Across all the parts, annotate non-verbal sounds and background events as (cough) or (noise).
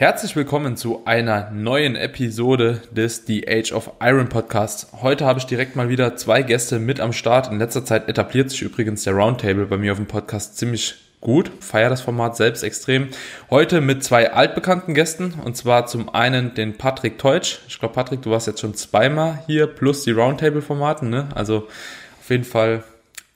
Herzlich willkommen zu einer neuen Episode des The Age of Iron Podcast. Heute habe ich direkt mal wieder zwei Gäste mit am Start. In letzter Zeit etabliert sich übrigens der Roundtable bei mir auf dem Podcast ziemlich gut. Feier das Format selbst extrem. Heute mit zwei altbekannten Gästen und zwar zum einen den Patrick Teutsch. Ich glaube, Patrick, du warst jetzt schon zweimal hier plus die Roundtable-Formaten, ne? Also auf jeden Fall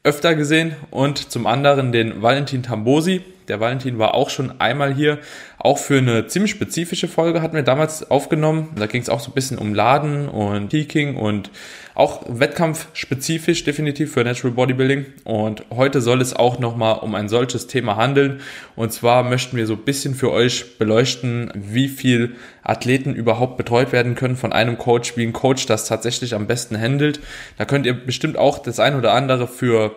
öfter gesehen und zum anderen den Valentin Tambosi. Der Valentin war auch schon einmal hier, auch für eine ziemlich spezifische Folge hatten wir damals aufgenommen. Da ging es auch so ein bisschen um Laden und Peaking und auch wettkampfspezifisch definitiv für Natural Bodybuilding. Und heute soll es auch nochmal um ein solches Thema handeln. Und zwar möchten wir so ein bisschen für euch beleuchten, wie viel Athleten überhaupt betreut werden können von einem Coach, wie ein Coach das tatsächlich am besten handelt. Da könnt ihr bestimmt auch das ein oder andere für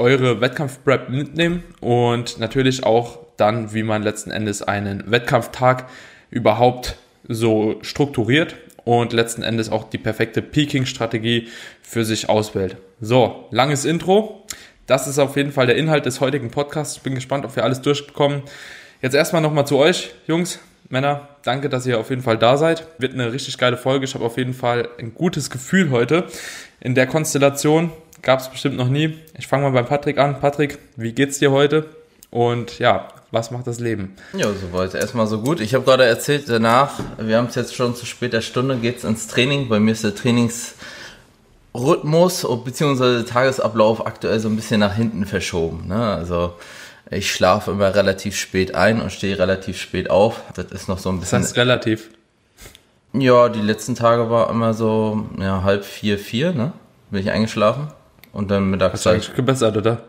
eure Wettkampfprep mitnehmen und natürlich auch dann, wie man letzten Endes einen Wettkampftag überhaupt so strukturiert und letzten Endes auch die perfekte Peaking-Strategie für sich auswählt. So, langes Intro. Das ist auf jeden Fall der Inhalt des heutigen Podcasts. Ich bin gespannt, ob wir alles durchkommen. Jetzt erstmal nochmal zu euch, Jungs, Männer. Danke, dass ihr auf jeden Fall da seid. Wird eine richtig geile Folge. Ich habe auf jeden Fall ein gutes Gefühl heute in der Konstellation gab es bestimmt noch nie. Ich fange mal beim Patrick an. Patrick, wie geht's dir heute? Und ja, was macht das Leben? Ja, soweit erstmal so gut. Ich habe gerade erzählt, danach, wir haben es jetzt schon zu später Stunde, geht's ins Training. Bei mir ist der Trainingsrhythmus bzw. der Tagesablauf aktuell so ein bisschen nach hinten verschoben. Ne? Also ich schlafe immer relativ spät ein und stehe relativ spät auf. Das ist noch so ein bisschen. Das heißt relativ. Ja, die letzten Tage war immer so ja, halb vier, vier, ne? Bin ich eingeschlafen. Und dann Mittagszeit. Hast du gebessert, oder?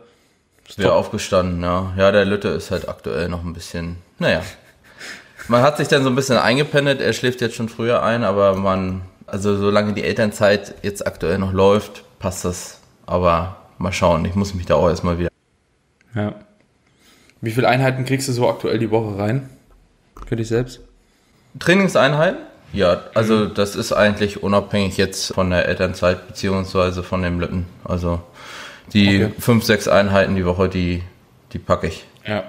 Ist wieder aufgestanden, ja. Ja, der Lütte ist halt aktuell noch ein bisschen, naja. Man hat sich dann so ein bisschen eingependelt, er schläft jetzt schon früher ein, aber man, also solange die Elternzeit jetzt aktuell noch läuft, passt das. Aber mal schauen, ich muss mich da auch erstmal wieder. Ja. Wie viele Einheiten kriegst du so aktuell die Woche rein? Für dich selbst? Trainingseinheiten? Ja, also das ist eigentlich unabhängig jetzt von der Elternzeit beziehungsweise von dem Lütten. Also die okay. fünf, sechs Einheiten die Woche, die, die packe ich. Ja.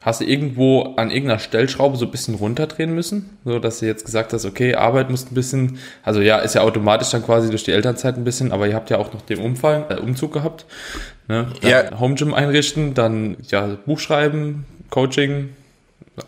Hast du irgendwo an irgendeiner Stellschraube so ein bisschen runterdrehen müssen? So dass du jetzt gesagt hast, okay, Arbeit muss ein bisschen, also ja, ist ja automatisch dann quasi durch die Elternzeit ein bisschen, aber ihr habt ja auch noch den Umfall, äh, Umzug gehabt. Ne? ja. Home Gym einrichten, dann ja, Buch schreiben, Coaching,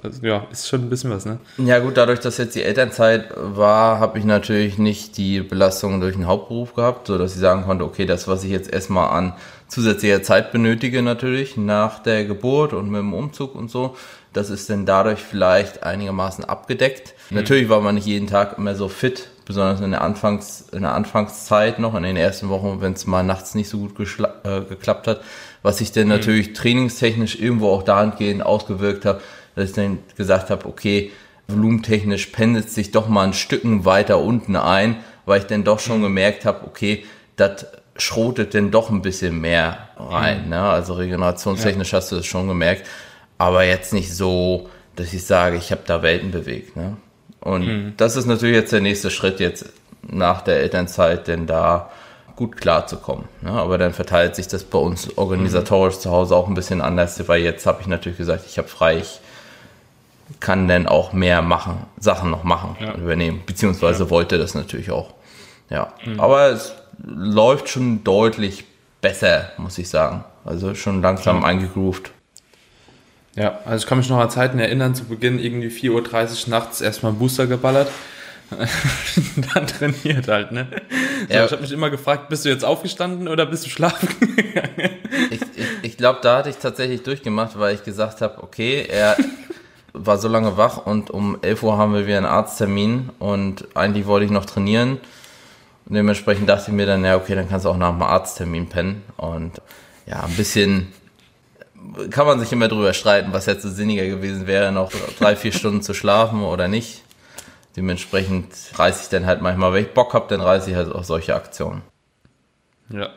also, ja, ist schon ein bisschen was, ne? Ja, gut, dadurch, dass jetzt die Elternzeit war, habe ich natürlich nicht die Belastung durch den Hauptberuf gehabt, sodass ich sagen konnte, okay, das, was ich jetzt erstmal an zusätzlicher Zeit benötige, natürlich nach der Geburt und mit dem Umzug und so, das ist dann dadurch vielleicht einigermaßen abgedeckt. Mhm. Natürlich war man nicht jeden Tag immer so fit, besonders in der, Anfangs, in der Anfangszeit noch, in den ersten Wochen, wenn es mal nachts nicht so gut äh, geklappt hat, was sich dann mhm. natürlich trainingstechnisch irgendwo auch dahingehend ausgewirkt hat, dass ich dann gesagt habe, okay, volumentechnisch pendelt sich doch mal ein Stücken weiter unten ein, weil ich dann doch schon mhm. gemerkt habe, okay, das schrotet denn doch ein bisschen mehr rein. Mhm. Ne? Also regenerationstechnisch ja. hast du das schon gemerkt, aber jetzt nicht so, dass ich sage, ich habe da Welten bewegt. Ne? Und mhm. das ist natürlich jetzt der nächste Schritt jetzt nach der Elternzeit, denn da gut klarzukommen. Ne? Aber dann verteilt sich das bei uns organisatorisch mhm. zu Hause auch ein bisschen anders, weil jetzt habe ich natürlich gesagt, ich habe frei, ich kann dann auch mehr machen, Sachen noch machen ja. übernehmen. Beziehungsweise ja. wollte das natürlich auch. Ja. Mhm. Aber es läuft schon deutlich besser, muss ich sagen. Also schon langsam ja. eingegroovt. Ja, also ich kann mich noch an Zeiten erinnern, zu Beginn irgendwie 4.30 Uhr nachts erstmal einen Booster geballert. (laughs) dann trainiert halt, ne? So, ja. Ich habe mich immer gefragt, bist du jetzt aufgestanden oder bist du schlafen gegangen? Ich, ich, ich glaube, da hatte ich tatsächlich durchgemacht, weil ich gesagt habe, okay, er (laughs) war so lange wach und um 11 Uhr haben wir wieder einen Arzttermin und eigentlich wollte ich noch trainieren. Und dementsprechend dachte ich mir dann, ja, okay, dann kannst du auch nach dem Arzttermin pennen. Und ja, ein bisschen kann man sich immer drüber streiten, was jetzt so sinniger gewesen wäre, noch drei, vier Stunden zu schlafen oder nicht. Dementsprechend reiße ich dann halt manchmal, wenn ich Bock habe, dann reiße ich halt auch solche Aktionen. Ja.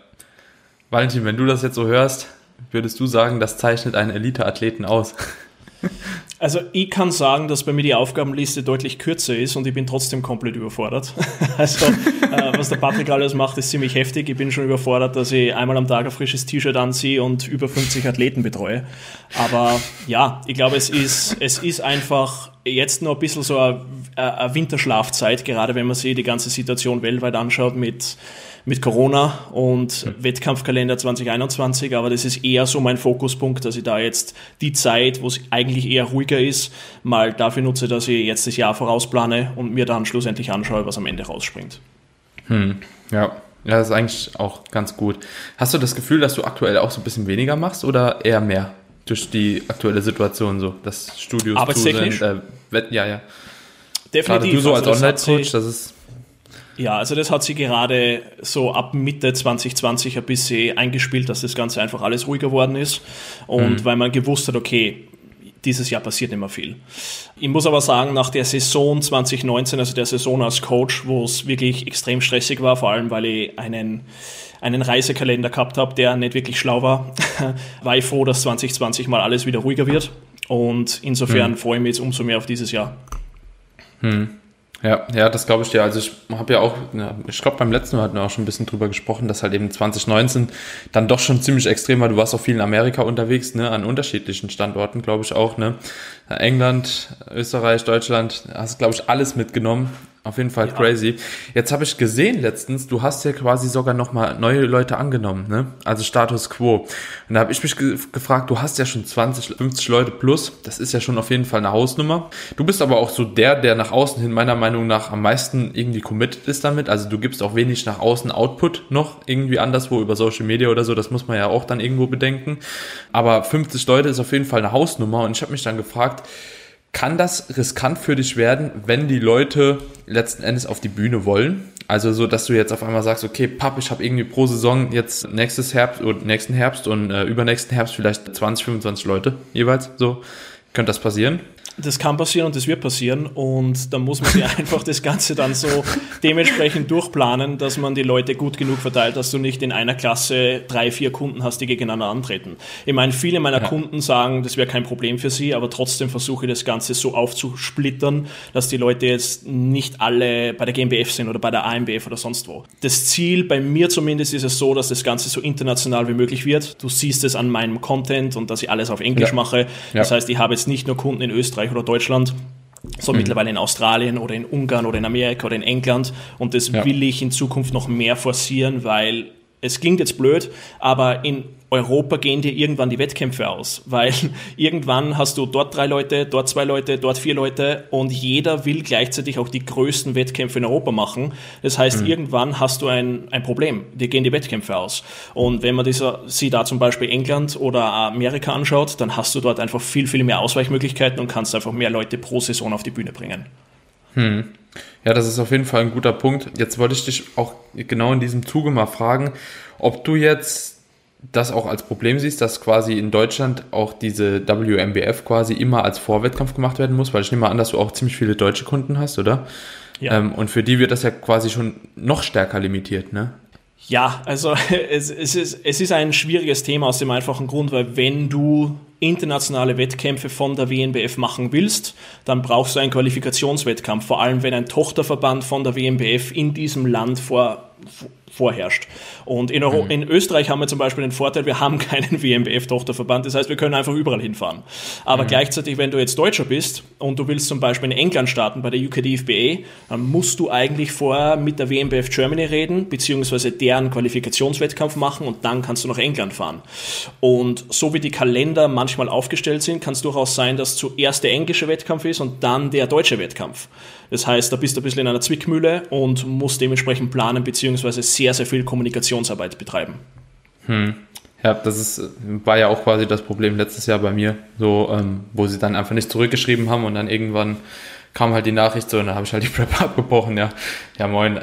Valentin, wenn du das jetzt so hörst, würdest du sagen, das zeichnet einen Elite-Athleten aus? (laughs) Also ich kann sagen, dass bei mir die Aufgabenliste deutlich kürzer ist und ich bin trotzdem komplett überfordert. (laughs) Also äh, was der Patrick alles macht, ist ziemlich heftig. Ich bin schon überfordert, dass ich einmal am Tag ein frisches T-Shirt anziehe und über 50 Athleten betreue. Aber ja, ich glaube, es ist, es ist einfach jetzt noch ein bisschen so eine, eine Winterschlafzeit, gerade wenn man sich die ganze Situation weltweit anschaut mit mit Corona und mhm. Wettkampfkalender 2021, aber das ist eher so mein Fokuspunkt, dass ich da jetzt die Zeit, wo es eigentlich eher ruhiger ist, mal dafür nutze, dass ich jetzt das Jahr vorausplane und mir dann schlussendlich anschaue, was am Ende rausspringt. Hm. Ja. Ja, das ist eigentlich auch ganz gut. Hast du das Gefühl, dass du aktuell auch so ein bisschen weniger machst oder eher mehr durch die aktuelle Situation so, dass Studios zu sind? Äh, ja, ja. Definitiv. Gerade du so also als Online-Coach, das ist ja, also das hat sie gerade so ab Mitte 2020 ein bisschen eingespielt, dass das Ganze einfach alles ruhiger worden ist. Und mhm. weil man gewusst hat, okay, dieses Jahr passiert nicht mehr viel. Ich muss aber sagen, nach der Saison 2019, also der Saison als Coach, wo es wirklich extrem stressig war, vor allem weil ich einen, einen Reisekalender gehabt habe, der nicht wirklich schlau war, (laughs) war ich froh, dass 2020 mal alles wieder ruhiger wird. Und insofern mhm. freue ich mich jetzt umso mehr auf dieses Jahr. Mhm. Ja, ja, das glaube ich dir. Also ich habe ja auch, ja, ich glaube beim letzten Mal hatten wir auch schon ein bisschen drüber gesprochen, dass halt eben 2019 dann doch schon ziemlich extrem war. Du warst auch viel in Amerika unterwegs, ne, an unterschiedlichen Standorten, glaube ich auch, ne. England, Österreich, Deutschland, hast glaube ich alles mitgenommen. Auf jeden Fall ja. crazy. Jetzt habe ich gesehen letztens, du hast ja quasi sogar nochmal neue Leute angenommen, ne? Also Status Quo. Und da habe ich mich ge gefragt, du hast ja schon 20, 50 Leute plus. Das ist ja schon auf jeden Fall eine Hausnummer. Du bist aber auch so der, der nach außen hin meiner Meinung nach am meisten irgendwie committed ist damit. Also du gibst auch wenig nach außen Output noch irgendwie anderswo über Social Media oder so. Das muss man ja auch dann irgendwo bedenken. Aber 50 Leute ist auf jeden Fall eine Hausnummer. Und ich habe mich dann gefragt, kann das riskant für dich werden, wenn die Leute letzten Endes auf die Bühne wollen? Also so, dass du jetzt auf einmal sagst, okay, Papp, ich habe irgendwie pro Saison jetzt nächstes Herbst und nächsten Herbst und äh, übernächsten Herbst vielleicht 20, 25 Leute jeweils. So, könnte das passieren? Das kann passieren und das wird passieren und da muss man sich (laughs) einfach das Ganze dann so dementsprechend durchplanen, dass man die Leute gut genug verteilt, dass du nicht in einer Klasse drei, vier Kunden hast, die gegeneinander antreten. Ich meine, viele meiner ja. Kunden sagen, das wäre kein Problem für sie, aber trotzdem versuche ich das Ganze so aufzusplittern, dass die Leute jetzt nicht alle bei der GmbF sind oder bei der AMBF oder sonst wo. Das Ziel bei mir zumindest ist es so, dass das Ganze so international wie möglich wird. Du siehst es an meinem Content und dass ich alles auf Englisch ja. mache. Das ja. heißt, ich habe jetzt nicht nur Kunden in Österreich, Österreich oder Deutschland, so mhm. mittlerweile in Australien oder in Ungarn oder in Amerika oder in England. Und das ja. will ich in Zukunft noch mehr forcieren, weil es klingt jetzt blöd, aber in Europa gehen dir irgendwann die Wettkämpfe aus, weil (laughs) irgendwann hast du dort drei Leute, dort zwei Leute, dort vier Leute und jeder will gleichzeitig auch die größten Wettkämpfe in Europa machen. Das heißt, mhm. irgendwann hast du ein, ein Problem, dir gehen die Wettkämpfe aus. Und wenn man dieser, sie da zum Beispiel England oder Amerika anschaut, dann hast du dort einfach viel, viel mehr Ausweichmöglichkeiten und kannst einfach mehr Leute pro Saison auf die Bühne bringen. Hm. Ja, das ist auf jeden Fall ein guter Punkt. Jetzt wollte ich dich auch genau in diesem Zuge mal fragen, ob du jetzt das auch als Problem siehst, dass quasi in Deutschland auch diese WMBF quasi immer als Vorwettkampf gemacht werden muss, weil ich nehme mal an, dass du auch ziemlich viele deutsche Kunden hast, oder? Ja. Ähm, und für die wird das ja quasi schon noch stärker limitiert, ne? Ja, also (laughs) es, es, ist, es ist ein schwieriges Thema aus dem einfachen Grund, weil wenn du internationale Wettkämpfe von der WNBF machen willst, dann brauchst du einen Qualifikationswettkampf, vor allem wenn ein Tochterverband von der WNBF in diesem Land vor vorherrscht. Und in, Euro mhm. in Österreich haben wir zum Beispiel den Vorteil, wir haben (laughs) keinen WMBF-Tochterverband, das heißt, wir können einfach überall hinfahren. Aber mhm. gleichzeitig, wenn du jetzt Deutscher bist und du willst zum Beispiel in England starten bei der UKDFBA, dann musst du eigentlich vorher mit der WMBF Germany reden, beziehungsweise deren Qualifikationswettkampf machen und dann kannst du nach England fahren. Und so wie die Kalender manchmal aufgestellt sind, kann es durchaus sein, dass zuerst der englische Wettkampf ist und dann der deutsche Wettkampf. Das heißt, da bist du ein bisschen in einer Zwickmühle und musst dementsprechend planen, beziehungsweise sehr, sehr viel Kommunikationsarbeit betreiben. Hm. Ja, das ist, war ja auch quasi das Problem letztes Jahr bei mir, so, ähm, wo sie dann einfach nicht zurückgeschrieben haben und dann irgendwann kam halt die Nachricht so und dann habe ich halt die Prep (laughs) abgebrochen, ja. Ja, moin.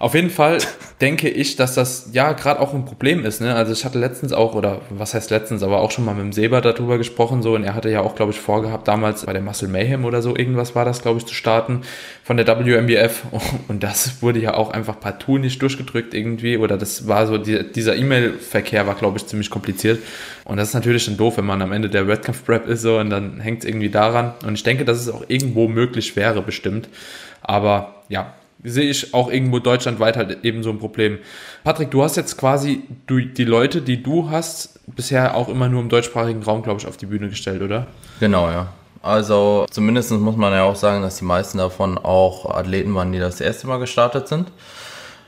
Auf jeden Fall denke ich, dass das ja gerade auch ein Problem ist. Ne? Also ich hatte letztens auch, oder was heißt letztens, aber auch schon mal mit dem Seba darüber gesprochen, so, und er hatte ja auch, glaube ich, vorgehabt, damals bei der Muscle Mayhem oder so, irgendwas war das, glaube ich, zu starten von der WMBF. (laughs) Und das wurde ja auch einfach partout nicht durchgedrückt irgendwie. Oder das war so, die, dieser E-Mail-Verkehr war, glaube ich, ziemlich kompliziert. Und das ist natürlich dann doof, wenn man am Ende der Wettkampf-Prep ist so und dann hängt es irgendwie daran. Und ich denke, dass es auch irgendwo möglich wäre, bestimmt. Aber ja, sehe ich auch irgendwo deutschlandweit halt eben so ein Problem. Patrick, du hast jetzt quasi die Leute, die du hast, bisher auch immer nur im deutschsprachigen Raum, glaube ich, auf die Bühne gestellt, oder? Genau, ja. Also zumindest muss man ja auch sagen, dass die meisten davon auch Athleten waren, die das erste Mal gestartet sind.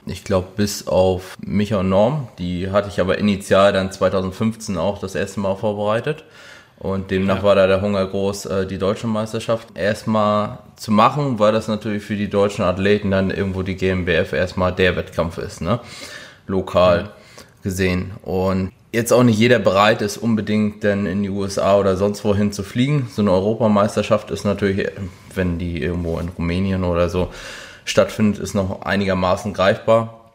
Ich glaube, bis auf Micha und Norm, die hatte ich aber initial dann 2015 auch das erste Mal vorbereitet. Und demnach ja. war da der Hunger groß, äh, die deutsche Meisterschaft erstmal zu machen, weil das natürlich für die deutschen Athleten dann irgendwo die GmbF erstmal der Wettkampf ist, ne? Lokal ja. gesehen. Und jetzt auch nicht jeder bereit ist, unbedingt dann in die USA oder sonst wohin zu fliegen. So eine Europameisterschaft ist natürlich, wenn die irgendwo in Rumänien oder so stattfindet, ist noch einigermaßen greifbar.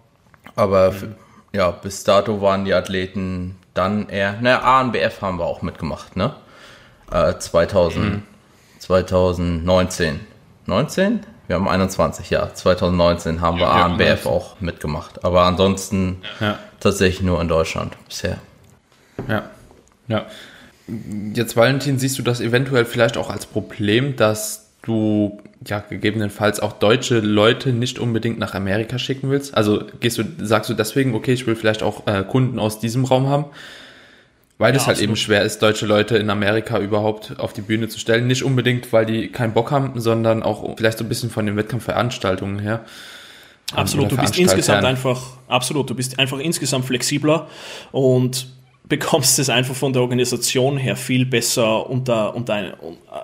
Aber mhm. ja, bis dato waren die Athleten dann eher, naja, ANBF haben wir auch mitgemacht, ne? Äh, 2000, mhm. 2019. 19? Wir haben 21, ja. 2019 haben wir ja, ANBF auch mitgemacht. Aber ansonsten ja. tatsächlich nur in Deutschland bisher. Ja, ja. Jetzt, Valentin, siehst du das eventuell vielleicht auch als Problem, dass du ja gegebenenfalls auch deutsche Leute nicht unbedingt nach Amerika schicken willst? Also gehst du, sagst du deswegen, okay, ich will vielleicht auch äh, Kunden aus diesem Raum haben? Weil ja, es halt absolut. eben schwer ist, deutsche Leute in Amerika überhaupt auf die Bühne zu stellen. Nicht unbedingt, weil die keinen Bock haben, sondern auch vielleicht so ein bisschen von den Wettkampfveranstaltungen her. Absolut, du bist insgesamt einfach, absolut, du bist einfach insgesamt flexibler und bekommst es einfach von der Organisation her viel besser unter, unter ein,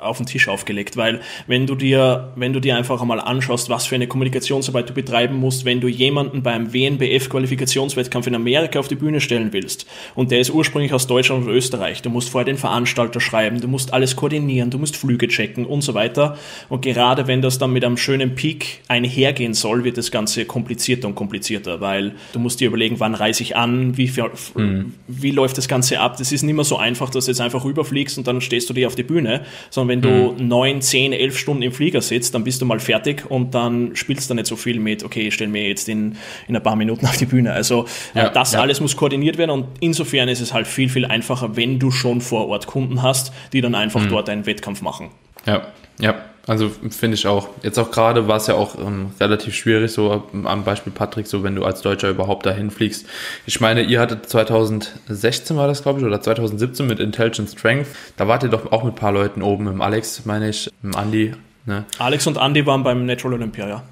auf den Tisch aufgelegt, weil wenn du dir, wenn du dir einfach einmal anschaust, was für eine Kommunikationsarbeit du betreiben musst, wenn du jemanden beim WNBF-Qualifikationswettkampf in Amerika auf die Bühne stellen willst und der ist ursprünglich aus Deutschland und Österreich, du musst vorher den Veranstalter schreiben, du musst alles koordinieren, du musst Flüge checken und so weiter und gerade wenn das dann mit einem schönen Peak einhergehen soll, wird das Ganze komplizierter und komplizierter, weil du musst dir überlegen, wann reise ich an, wie, viel, mhm. wie läuft das Ganze ab. Das ist nicht mehr so einfach, dass du jetzt einfach rüberfliegst und dann stehst du dir auf die Bühne, sondern wenn du mhm. neun, zehn, elf Stunden im Flieger sitzt, dann bist du mal fertig und dann spielst du nicht so viel mit, okay, ich stelle mir jetzt in, in ein paar Minuten auf die Bühne. Also äh, ja, das ja. alles muss koordiniert werden und insofern ist es halt viel, viel einfacher, wenn du schon vor Ort Kunden hast, die dann einfach mhm. dort einen Wettkampf machen. Ja, ja. Also finde ich auch. Jetzt auch gerade war es ja auch ähm, relativ schwierig, so am Beispiel Patrick, so wenn du als Deutscher überhaupt dahin fliegst. Ich meine, ihr hattet 2016 war das, glaube ich, oder 2017 mit Intelligent Strength. Da wart ihr doch auch mit ein paar Leuten oben, mit Alex, meine ich, mit Andy. Ne? Alex und Andy waren beim Natural Olympia, ja.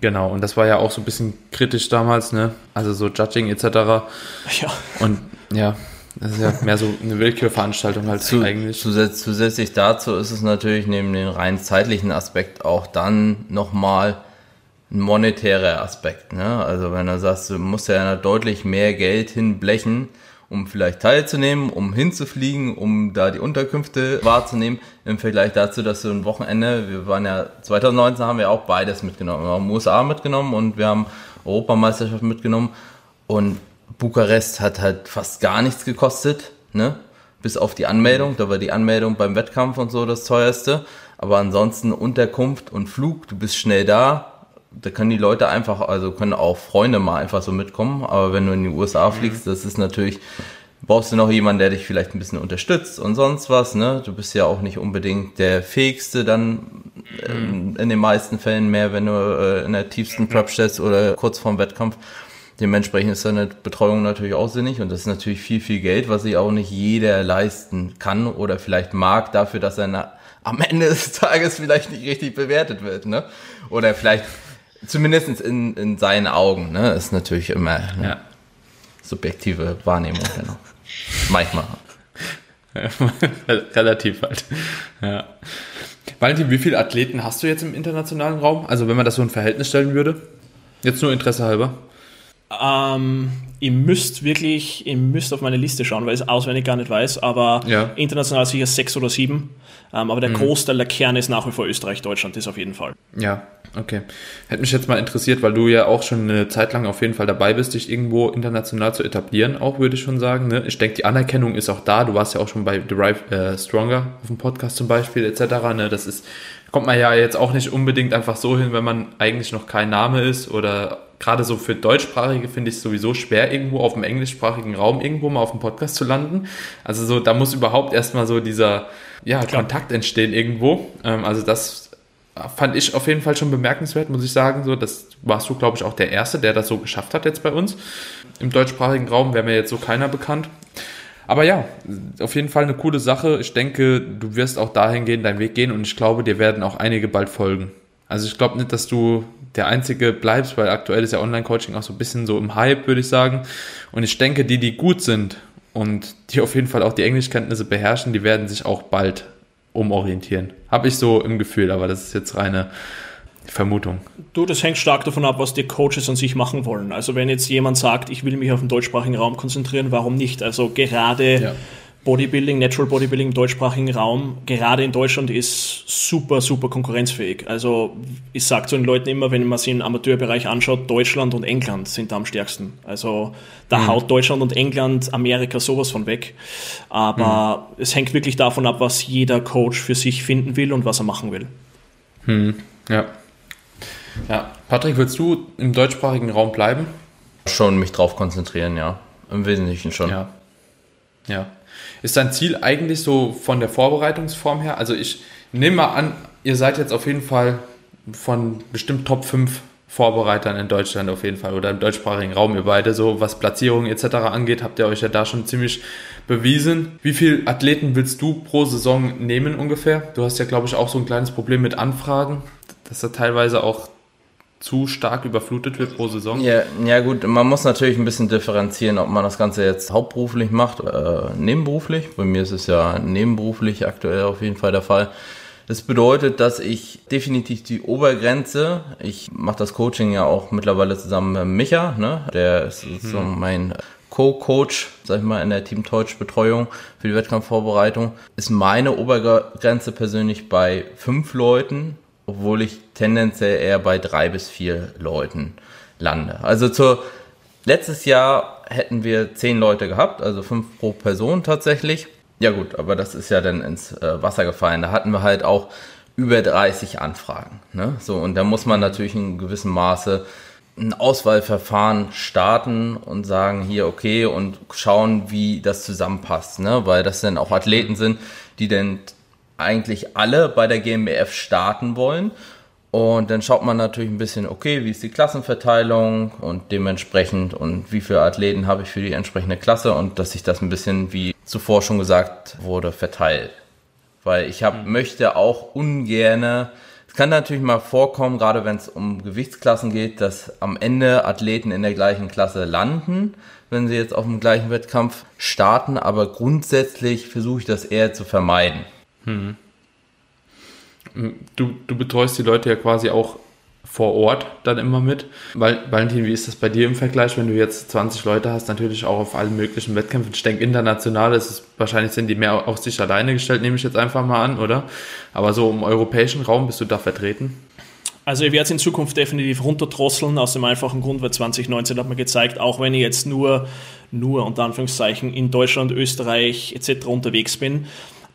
Genau, und das war ja auch so ein bisschen kritisch damals, ne? Also so Judging etc. Ja. Und ja, das ist ja mehr so eine Willkürveranstaltung halt Zu, eigentlich. Zusätzlich, zusätzlich dazu ist es natürlich neben dem rein zeitlichen Aspekt auch dann nochmal ein monetärer Aspekt. Ne? Also wenn du sagst, du musst ja deutlich mehr Geld hinblechen, um vielleicht teilzunehmen, um hinzufliegen, um da die Unterkünfte wahrzunehmen, im Vergleich dazu, dass du ein Wochenende, wir waren ja, 2019 haben wir auch beides mitgenommen. Wir haben USA mitgenommen und wir haben Europameisterschaft mitgenommen und Bukarest hat halt fast gar nichts gekostet, ne? Bis auf die Anmeldung. Da war die Anmeldung beim Wettkampf und so das teuerste. Aber ansonsten Unterkunft und Flug, du bist schnell da. Da können die Leute einfach, also können auch Freunde mal einfach so mitkommen. Aber wenn du in die USA mhm. fliegst, das ist natürlich, brauchst du noch jemanden, der dich vielleicht ein bisschen unterstützt und sonst was, ne? Du bist ja auch nicht unbedingt der fähigste dann in, mhm. in den meisten Fällen mehr, wenn du äh, in der tiefsten Prep stehst oder kurz vorm Wettkampf. Dementsprechend ist eine Betreuung natürlich auch sinnig und das ist natürlich viel, viel Geld, was sich auch nicht jeder leisten kann oder vielleicht mag dafür, dass er am (laughs) Ende des Tages vielleicht nicht richtig bewertet wird, ne? Oder vielleicht zumindest in, in seinen Augen, ne? Ist natürlich immer eine ja. subjektive Wahrnehmung, genau. Manchmal. (laughs) Relativ halt. Ja. Valentin, wie viele Athleten hast du jetzt im internationalen Raum? Also wenn man das so ein Verhältnis stellen würde? Jetzt nur Interesse halber. Ähm, ihr müsst wirklich, ihr müsst auf meine Liste schauen, weil ich es auswendig gar nicht weiß, aber ja. international sicher sechs oder sieben. Ähm, aber der mhm. Großteil der Kerne ist nach wie vor Österreich, Deutschland, ist auf jeden Fall. Ja, Okay. Hätte mich jetzt mal interessiert, weil du ja auch schon eine Zeit lang auf jeden Fall dabei bist, dich irgendwo international zu etablieren, auch würde ich schon sagen. Ne? Ich denke, die Anerkennung ist auch da. Du warst ja auch schon bei Derive äh, Stronger auf dem Podcast zum Beispiel etc. Ne? Das ist, kommt man ja jetzt auch nicht unbedingt einfach so hin, wenn man eigentlich noch kein Name ist oder gerade so für Deutschsprachige finde ich es sowieso schwer, irgendwo auf dem englischsprachigen Raum irgendwo mal auf dem Podcast zu landen. Also so, da muss überhaupt erstmal so dieser ja, Kontakt entstehen irgendwo. Ähm, also das fand ich auf jeden Fall schon bemerkenswert, muss ich sagen. So, das warst du, glaube ich, auch der Erste, der das so geschafft hat jetzt bei uns. Im deutschsprachigen Raum wäre mir jetzt so keiner bekannt. Aber ja, auf jeden Fall eine coole Sache. Ich denke, du wirst auch dahingehend deinen Weg gehen und ich glaube, dir werden auch einige bald folgen. Also ich glaube nicht, dass du der Einzige bleibst, weil aktuell ist ja Online-Coaching auch so ein bisschen so im Hype, würde ich sagen. Und ich denke, die, die gut sind und die auf jeden Fall auch die Englischkenntnisse beherrschen, die werden sich auch bald umorientieren. Habe ich so im Gefühl, aber das ist jetzt reine Vermutung. Du, das hängt stark davon ab, was die Coaches an sich machen wollen. Also wenn jetzt jemand sagt, ich will mich auf den deutschsprachigen Raum konzentrieren, warum nicht? Also gerade ja. Bodybuilding, Natural Bodybuilding im deutschsprachigen Raum, gerade in Deutschland, ist super, super konkurrenzfähig. Also ich sage zu den Leuten immer, wenn man sich den Amateurbereich anschaut, Deutschland und England sind da am stärksten. Also da mhm. haut Deutschland und England Amerika sowas von weg. Aber mhm. es hängt wirklich davon ab, was jeder Coach für sich finden will und was er machen will. Mhm. Ja. Ja, Patrick, willst du im deutschsprachigen Raum bleiben? Schon mich drauf konzentrieren, ja. Im Wesentlichen schon. Ja. Ja. Ist dein Ziel eigentlich so von der Vorbereitungsform her? Also ich nehme mal an, ihr seid jetzt auf jeden Fall von bestimmt Top 5 Vorbereitern in Deutschland auf jeden Fall oder im deutschsprachigen Raum, ihr beide so, was Platzierungen etc. angeht, habt ihr euch ja da schon ziemlich bewiesen. Wie viele Athleten willst du pro Saison nehmen ungefähr? Du hast ja, glaube ich, auch so ein kleines Problem mit Anfragen, dass da teilweise auch zu stark überflutet wird pro Saison? Ja, ja gut, man muss natürlich ein bisschen differenzieren, ob man das Ganze jetzt hauptberuflich macht, äh, nebenberuflich. Bei mir ist es ja nebenberuflich aktuell auf jeden Fall der Fall. Das bedeutet, dass ich definitiv die Obergrenze, ich mache das Coaching ja auch mittlerweile zusammen mit Micha, ne? der ist mhm. so mein Co-Coach, sag ich mal, in der Team Deutsch Betreuung für die Wettkampfvorbereitung, ist meine Obergrenze persönlich bei fünf Leuten obwohl ich tendenziell eher bei drei bis vier Leuten lande. Also zur, letztes Jahr hätten wir zehn Leute gehabt, also fünf pro Person tatsächlich. Ja gut, aber das ist ja dann ins äh, Wasser gefallen. Da hatten wir halt auch über 30 Anfragen. Ne? So, und da muss man natürlich in gewissem Maße ein Auswahlverfahren starten und sagen, hier, okay, und schauen, wie das zusammenpasst, ne? Weil das dann auch Athleten sind, die dann eigentlich alle bei der GmbF starten wollen. Und dann schaut man natürlich ein bisschen, okay, wie ist die Klassenverteilung und dementsprechend und wie viele Athleten habe ich für die entsprechende Klasse und dass sich das ein bisschen, wie zuvor schon gesagt wurde, verteilt. Weil ich hab, mhm. möchte auch ungerne, es kann natürlich mal vorkommen, gerade wenn es um Gewichtsklassen geht, dass am Ende Athleten in der gleichen Klasse landen, wenn sie jetzt auf dem gleichen Wettkampf starten, aber grundsätzlich versuche ich das eher zu vermeiden. Hm. Du, du betreust die Leute ja quasi auch vor Ort dann immer mit. Weil, Valentin, wie ist das bei dir im Vergleich, wenn du jetzt 20 Leute hast, natürlich auch auf allen möglichen Wettkämpfen? Ich denke, international ist es wahrscheinlich sind die mehr auf sich alleine gestellt, nehme ich jetzt einfach mal an, oder? Aber so im europäischen Raum bist du da vertreten? Also ich werde es in Zukunft definitiv runterdrosseln, aus dem einfachen Grund, weil 2019 hat mir gezeigt, auch wenn ich jetzt nur, nur unter Anführungszeichen in Deutschland, Österreich etc. unterwegs bin,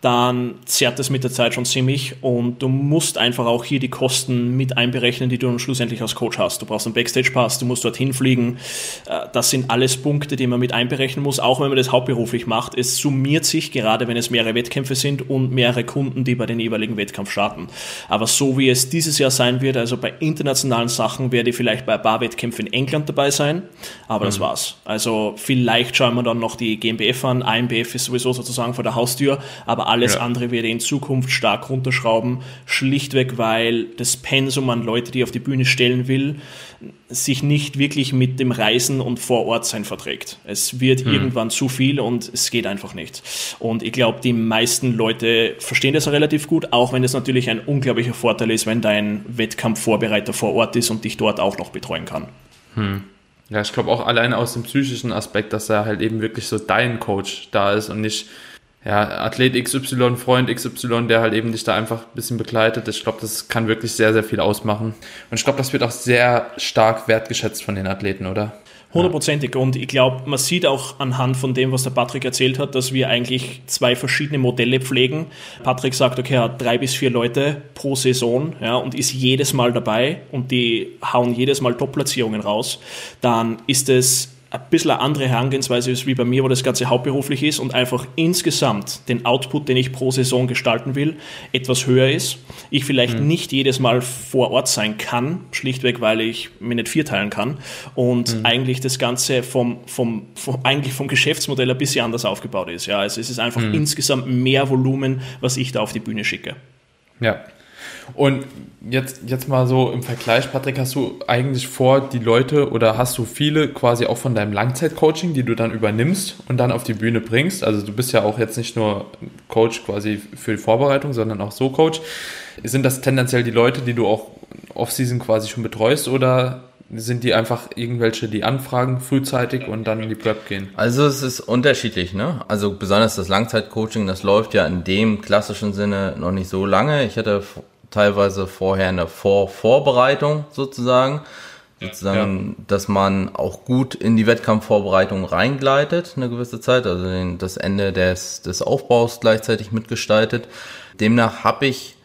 dann zerrt es mit der Zeit schon ziemlich und du musst einfach auch hier die Kosten mit einberechnen, die du dann schlussendlich als Coach hast. Du brauchst einen Backstage-Pass, du musst dorthin fliegen. Äh, das sind alles Punkte, die man mit einberechnen muss, auch wenn man das hauptberuflich macht. Es summiert sich, gerade wenn es mehrere Wettkämpfe sind und mehrere Kunden, die bei den jeweiligen Wettkampf starten. Aber so wie es dieses Jahr sein wird, also bei internationalen Sachen, werde ich vielleicht bei ein paar Wettkämpfen in England dabei sein, aber mhm. das war's. Also vielleicht schauen wir dann noch die GmbF an, AMBF ist sowieso sozusagen vor der Haustür, aber alles ja. andere werde in Zukunft stark runterschrauben, schlichtweg, weil das Pensum an Leute, die ich auf die Bühne stellen will, sich nicht wirklich mit dem Reisen und vor Ort sein verträgt. Es wird hm. irgendwann zu viel und es geht einfach nicht. Und ich glaube, die meisten Leute verstehen das relativ gut, auch wenn es natürlich ein unglaublicher Vorteil ist, wenn dein Wettkampfvorbereiter vor Ort ist und dich dort auch noch betreuen kann. Hm. Ja, ich glaube auch alleine aus dem psychischen Aspekt, dass er halt eben wirklich so dein Coach da ist und nicht ja, Athlet XY, Freund XY, der halt eben dich da einfach ein bisschen begleitet. Ich glaube, das kann wirklich sehr, sehr viel ausmachen. Und ich glaube, das wird auch sehr stark wertgeschätzt von den Athleten, oder? Hundertprozentig. Und ich glaube, man sieht auch anhand von dem, was der Patrick erzählt hat, dass wir eigentlich zwei verschiedene Modelle pflegen. Patrick sagt, okay, er hat drei bis vier Leute pro Saison ja, und ist jedes Mal dabei und die hauen jedes Mal Top-Platzierungen raus. Dann ist es ein bisschen eine andere Herangehensweise ist wie bei mir, wo das Ganze hauptberuflich ist und einfach insgesamt den Output, den ich pro Saison gestalten will, etwas höher ist. Ich vielleicht mhm. nicht jedes Mal vor Ort sein kann, schlichtweg, weil ich mir nicht vierteilen kann und mhm. eigentlich das Ganze vom, vom, vom, eigentlich vom Geschäftsmodell ein bisschen anders aufgebaut ist. Ja, also es ist einfach mhm. insgesamt mehr Volumen, was ich da auf die Bühne schicke. Ja, und jetzt, jetzt mal so im Vergleich, Patrick, hast du eigentlich vor, die Leute oder hast du viele quasi auch von deinem Langzeitcoaching, die du dann übernimmst und dann auf die Bühne bringst? Also du bist ja auch jetzt nicht nur Coach quasi für die Vorbereitung, sondern auch so Coach. Sind das tendenziell die Leute, die du auch off-season quasi schon betreust oder sind die einfach irgendwelche, die anfragen frühzeitig und dann in die Prep gehen? Also es ist unterschiedlich, ne? Also besonders das Langzeitcoaching, das läuft ja in dem klassischen Sinne noch nicht so lange. Ich hatte teilweise vorher eine Vorvorbereitung sozusagen. Sozusagen, ja. dass man auch gut in die Wettkampfvorbereitung reingleitet, eine gewisse Zeit, also den, das Ende des, des Aufbaus gleichzeitig mitgestaltet. Demnach habe ich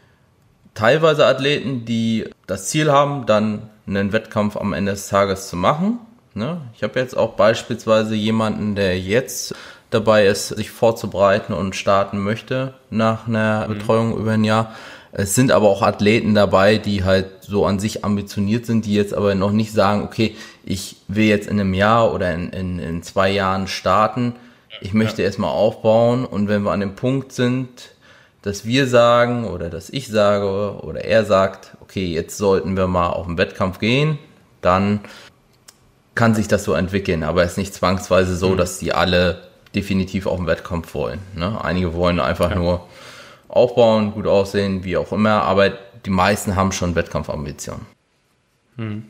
teilweise Athleten, die das Ziel haben, dann einen Wettkampf am Ende des Tages zu machen. Ne? Ich habe jetzt auch beispielsweise jemanden, der jetzt dabei ist, sich vorzubereiten und starten möchte nach einer mhm. Betreuung über ein Jahr. Es sind aber auch Athleten dabei, die halt so an sich ambitioniert sind, die jetzt aber noch nicht sagen, okay, ich will jetzt in einem Jahr oder in, in, in zwei Jahren starten. Ich möchte ja. erstmal aufbauen und wenn wir an dem Punkt sind, dass wir sagen oder dass ich sage oder er sagt, okay, jetzt sollten wir mal auf den Wettkampf gehen, dann kann sich das so entwickeln. Aber es ist nicht zwangsweise so, mhm. dass die alle definitiv auf den Wettkampf wollen. Ne? Einige wollen einfach ja. nur aufbauen, gut aussehen, wie auch immer, aber die meisten haben schon Wettkampfambitionen. Hm.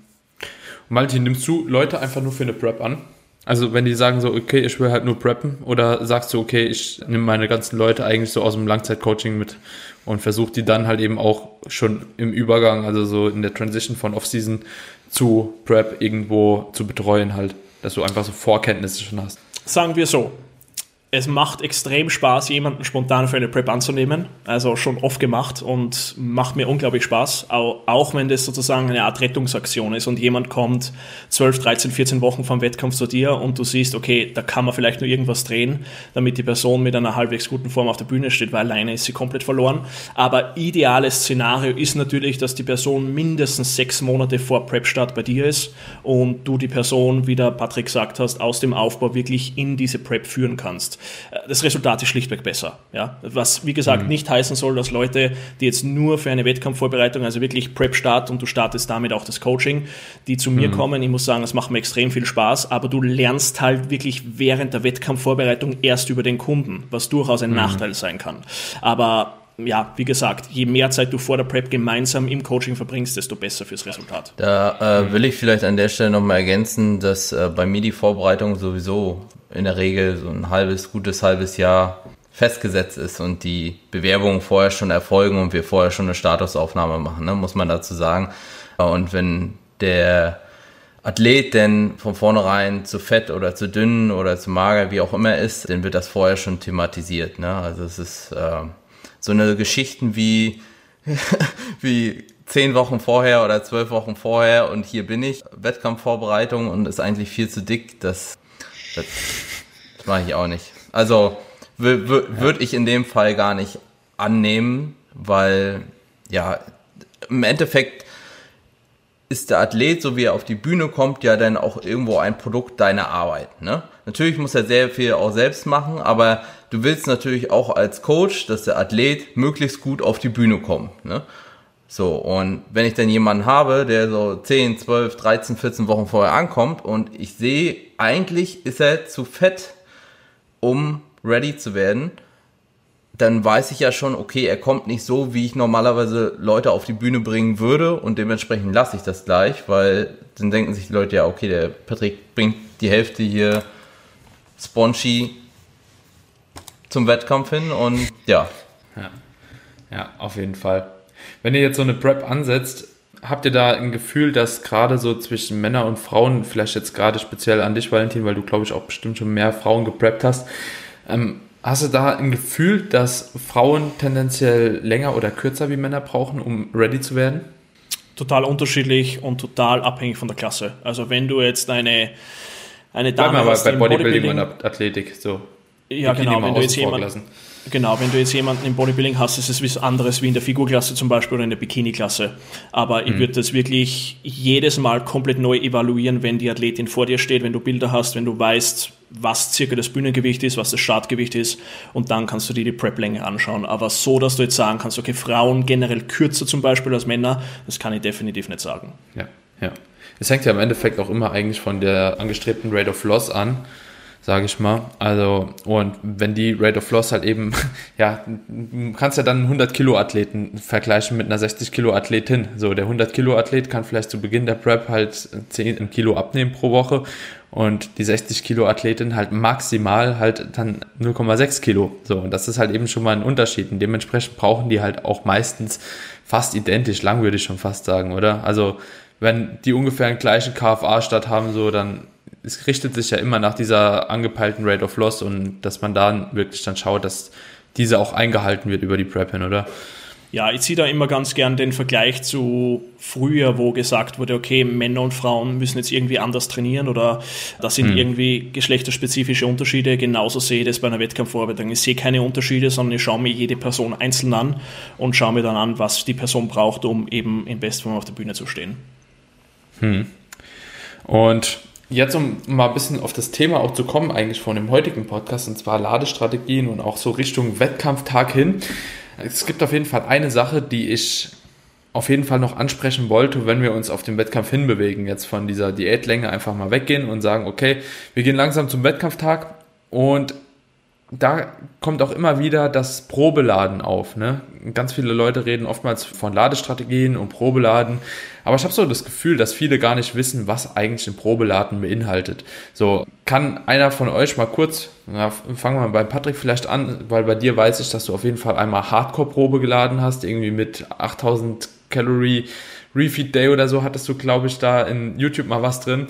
Martin, nimmst du Leute einfach nur für eine Prep an? Also wenn die sagen so, okay, ich will halt nur preppen, oder sagst du, okay, ich nehme meine ganzen Leute eigentlich so aus dem Langzeitcoaching mit und versuche die dann halt eben auch schon im Übergang, also so in der Transition von Offseason zu Prep irgendwo zu betreuen halt, dass du einfach so Vorkenntnisse schon hast. Sagen wir so, es macht extrem Spaß, jemanden spontan für eine Prep anzunehmen. Also schon oft gemacht und macht mir unglaublich Spaß. Auch wenn das sozusagen eine Art Rettungsaktion ist und jemand kommt 12, 13, 14 Wochen vom Wettkampf zu dir und du siehst, okay, da kann man vielleicht nur irgendwas drehen, damit die Person mit einer halbwegs guten Form auf der Bühne steht, weil alleine ist sie komplett verloren. Aber ideales Szenario ist natürlich, dass die Person mindestens sechs Monate vor Prep-Start bei dir ist und du die Person, wie der Patrick gesagt hast, aus dem Aufbau wirklich in diese Prep führen kannst. Äh, das Resultat ist schlichtweg besser. Ja? Was, wie gesagt, mhm. nicht heißen soll, dass Leute, die jetzt nur für eine Wettkampfvorbereitung, also wirklich Prep-Start und du startest damit auch das Coaching, die zu mir mhm. kommen, ich muss sagen, das macht mir extrem viel Spaß, aber du lernst halt wirklich während der Wettkampfvorbereitung erst über den Kunden, was durchaus ein mhm. Nachteil sein kann. Aber ja, wie gesagt, je mehr Zeit du vor der Prep gemeinsam im Coaching verbringst, desto besser fürs Resultat. Da äh, will ich vielleicht an der Stelle nochmal ergänzen, dass äh, bei mir die Vorbereitung sowieso in der Regel so ein halbes, gutes halbes Jahr festgesetzt ist und die Bewerbungen vorher schon erfolgen und wir vorher schon eine Statusaufnahme machen, ne, muss man dazu sagen. Und wenn der Athlet denn von vornherein zu fett oder zu dünn oder zu mager, wie auch immer ist, dann wird das vorher schon thematisiert. Ne? Also es ist äh, so eine Geschichten wie, (laughs) wie zehn Wochen vorher oder zwölf Wochen vorher und hier bin ich, Wettkampfvorbereitung und ist eigentlich viel zu dick, das das, das mache ich auch nicht. Also würde ich in dem Fall gar nicht annehmen, weil ja, im Endeffekt ist der Athlet, so wie er auf die Bühne kommt, ja dann auch irgendwo ein Produkt deiner Arbeit. Ne? Natürlich muss er sehr viel auch selbst machen, aber du willst natürlich auch als Coach, dass der Athlet möglichst gut auf die Bühne kommt. Ne? So, und wenn ich dann jemanden habe, der so 10, 12, 13, 14 Wochen vorher ankommt und ich sehe, eigentlich ist er zu fett, um ready zu werden, dann weiß ich ja schon, okay, er kommt nicht so, wie ich normalerweise Leute auf die Bühne bringen würde und dementsprechend lasse ich das gleich, weil dann denken sich die Leute ja, okay, der Patrick bringt die Hälfte hier spongy zum Wettkampf hin und ja. Ja, ja auf jeden Fall. Wenn ihr jetzt so eine Prep ansetzt, habt ihr da ein Gefühl, dass gerade so zwischen Männern und Frauen, vielleicht jetzt gerade speziell an dich, Valentin, weil du, glaube ich, auch bestimmt schon mehr Frauen gepreppt hast, ähm, hast du da ein Gefühl, dass Frauen tendenziell länger oder kürzer wie Männer brauchen, um ready zu werden? Total unterschiedlich und total abhängig von der Klasse. Also wenn du jetzt eine, eine Dame Bleib mal bei, bei Bodybuilding, Bodybuilding und Athletik, so. Ja, genau, wenn du jetzt jemanden Genau, wenn du jetzt jemanden im Bodybuilding hast, ist es was anderes wie in der Figurklasse zum Beispiel oder in der Bikini-Klasse. Aber ich mhm. würde das wirklich jedes Mal komplett neu evaluieren, wenn die Athletin vor dir steht, wenn du Bilder hast, wenn du weißt, was circa das Bühnengewicht ist, was das Startgewicht ist und dann kannst du dir die Prep-Länge anschauen. Aber so, dass du jetzt sagen kannst, okay, Frauen generell kürzer zum Beispiel als Männer, das kann ich definitiv nicht sagen. Ja, ja. Es hängt ja im Endeffekt auch immer eigentlich von der angestrebten Rate of Loss an sage ich mal. Also, und wenn die Rate of Loss halt eben, (laughs) ja, kannst ja dann einen 100 Kilo Athleten vergleichen mit einer 60 Kilo Athletin. So, der 100 Kilo Athlet kann vielleicht zu Beginn der Prep halt 10 Kilo abnehmen pro Woche und die 60 Kilo Athletin halt maximal halt dann 0,6 Kilo. So, und das ist halt eben schon mal ein Unterschied. Und dementsprechend brauchen die halt auch meistens fast identisch, lang würde ich schon fast sagen, oder? Also, wenn die ungefähr einen gleichen KFA-Start haben, so, dann es richtet sich ja immer nach dieser angepeilten Rate of Loss und dass man da wirklich dann schaut, dass diese auch eingehalten wird über die Prep hin, oder? Ja, ich ziehe da immer ganz gern den Vergleich zu früher, wo gesagt wurde, okay, Männer und Frauen müssen jetzt irgendwie anders trainieren oder das sind hm. irgendwie geschlechterspezifische Unterschiede. Genauso sehe ich das bei einer Wettkampfvorbereitung. Ich sehe keine Unterschiede, sondern ich schaue mir jede Person einzeln an und schaue mir dann an, was die Person braucht, um eben in Bestform auf der Bühne zu stehen. Hm. Und Jetzt, um mal ein bisschen auf das Thema auch zu kommen, eigentlich von dem heutigen Podcast, und zwar Ladestrategien und auch so Richtung Wettkampftag hin. Es gibt auf jeden Fall eine Sache, die ich auf jeden Fall noch ansprechen wollte, wenn wir uns auf den Wettkampf hinbewegen, jetzt von dieser Diätlänge einfach mal weggehen und sagen, okay, wir gehen langsam zum Wettkampftag und da kommt auch immer wieder das Probeladen auf. Ne? Ganz viele Leute reden oftmals von Ladestrategien und Probeladen, aber ich habe so das Gefühl, dass viele gar nicht wissen, was eigentlich ein Probeladen beinhaltet. So, kann einer von euch mal kurz, na, fangen wir mal bei Patrick vielleicht an, weil bei dir weiß ich, dass du auf jeden Fall einmal Hardcore-Probe geladen hast, irgendwie mit 8000 Calorie Refeed Day oder so hattest du, glaube ich, da in YouTube mal was drin.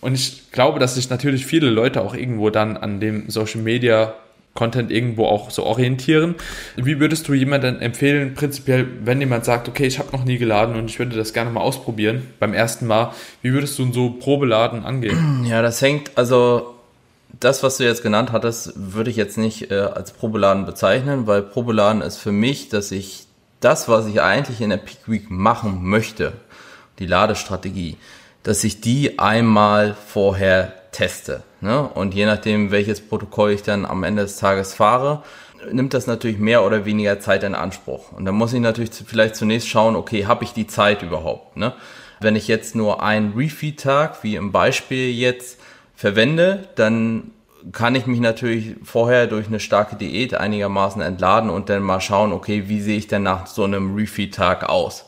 Und ich glaube, dass sich natürlich viele Leute auch irgendwo dann an dem Social Media Content irgendwo auch so orientieren. Wie würdest du jemandem empfehlen, prinzipiell, wenn jemand sagt, okay, ich habe noch nie geladen und ich würde das gerne mal ausprobieren beim ersten Mal, wie würdest du so Probeladen angehen? (clears throat) Ja, das hängt, also das, was du jetzt genannt hattest, würde ich jetzt nicht äh, als Probeladen bezeichnen, weil Probeladen ist für mich, dass ich das, was ich eigentlich in der Peak Week machen möchte, die Ladestrategie, dass ich die einmal vorher teste. Ne? Und je nachdem, welches Protokoll ich dann am Ende des Tages fahre, nimmt das natürlich mehr oder weniger Zeit in Anspruch. Und dann muss ich natürlich vielleicht zunächst schauen, okay, habe ich die Zeit überhaupt? Ne? Wenn ich jetzt nur einen Refeed-Tag, wie im Beispiel jetzt, verwende, dann kann ich mich natürlich vorher durch eine starke Diät einigermaßen entladen und dann mal schauen, okay, wie sehe ich denn nach so einem Refeed-Tag aus?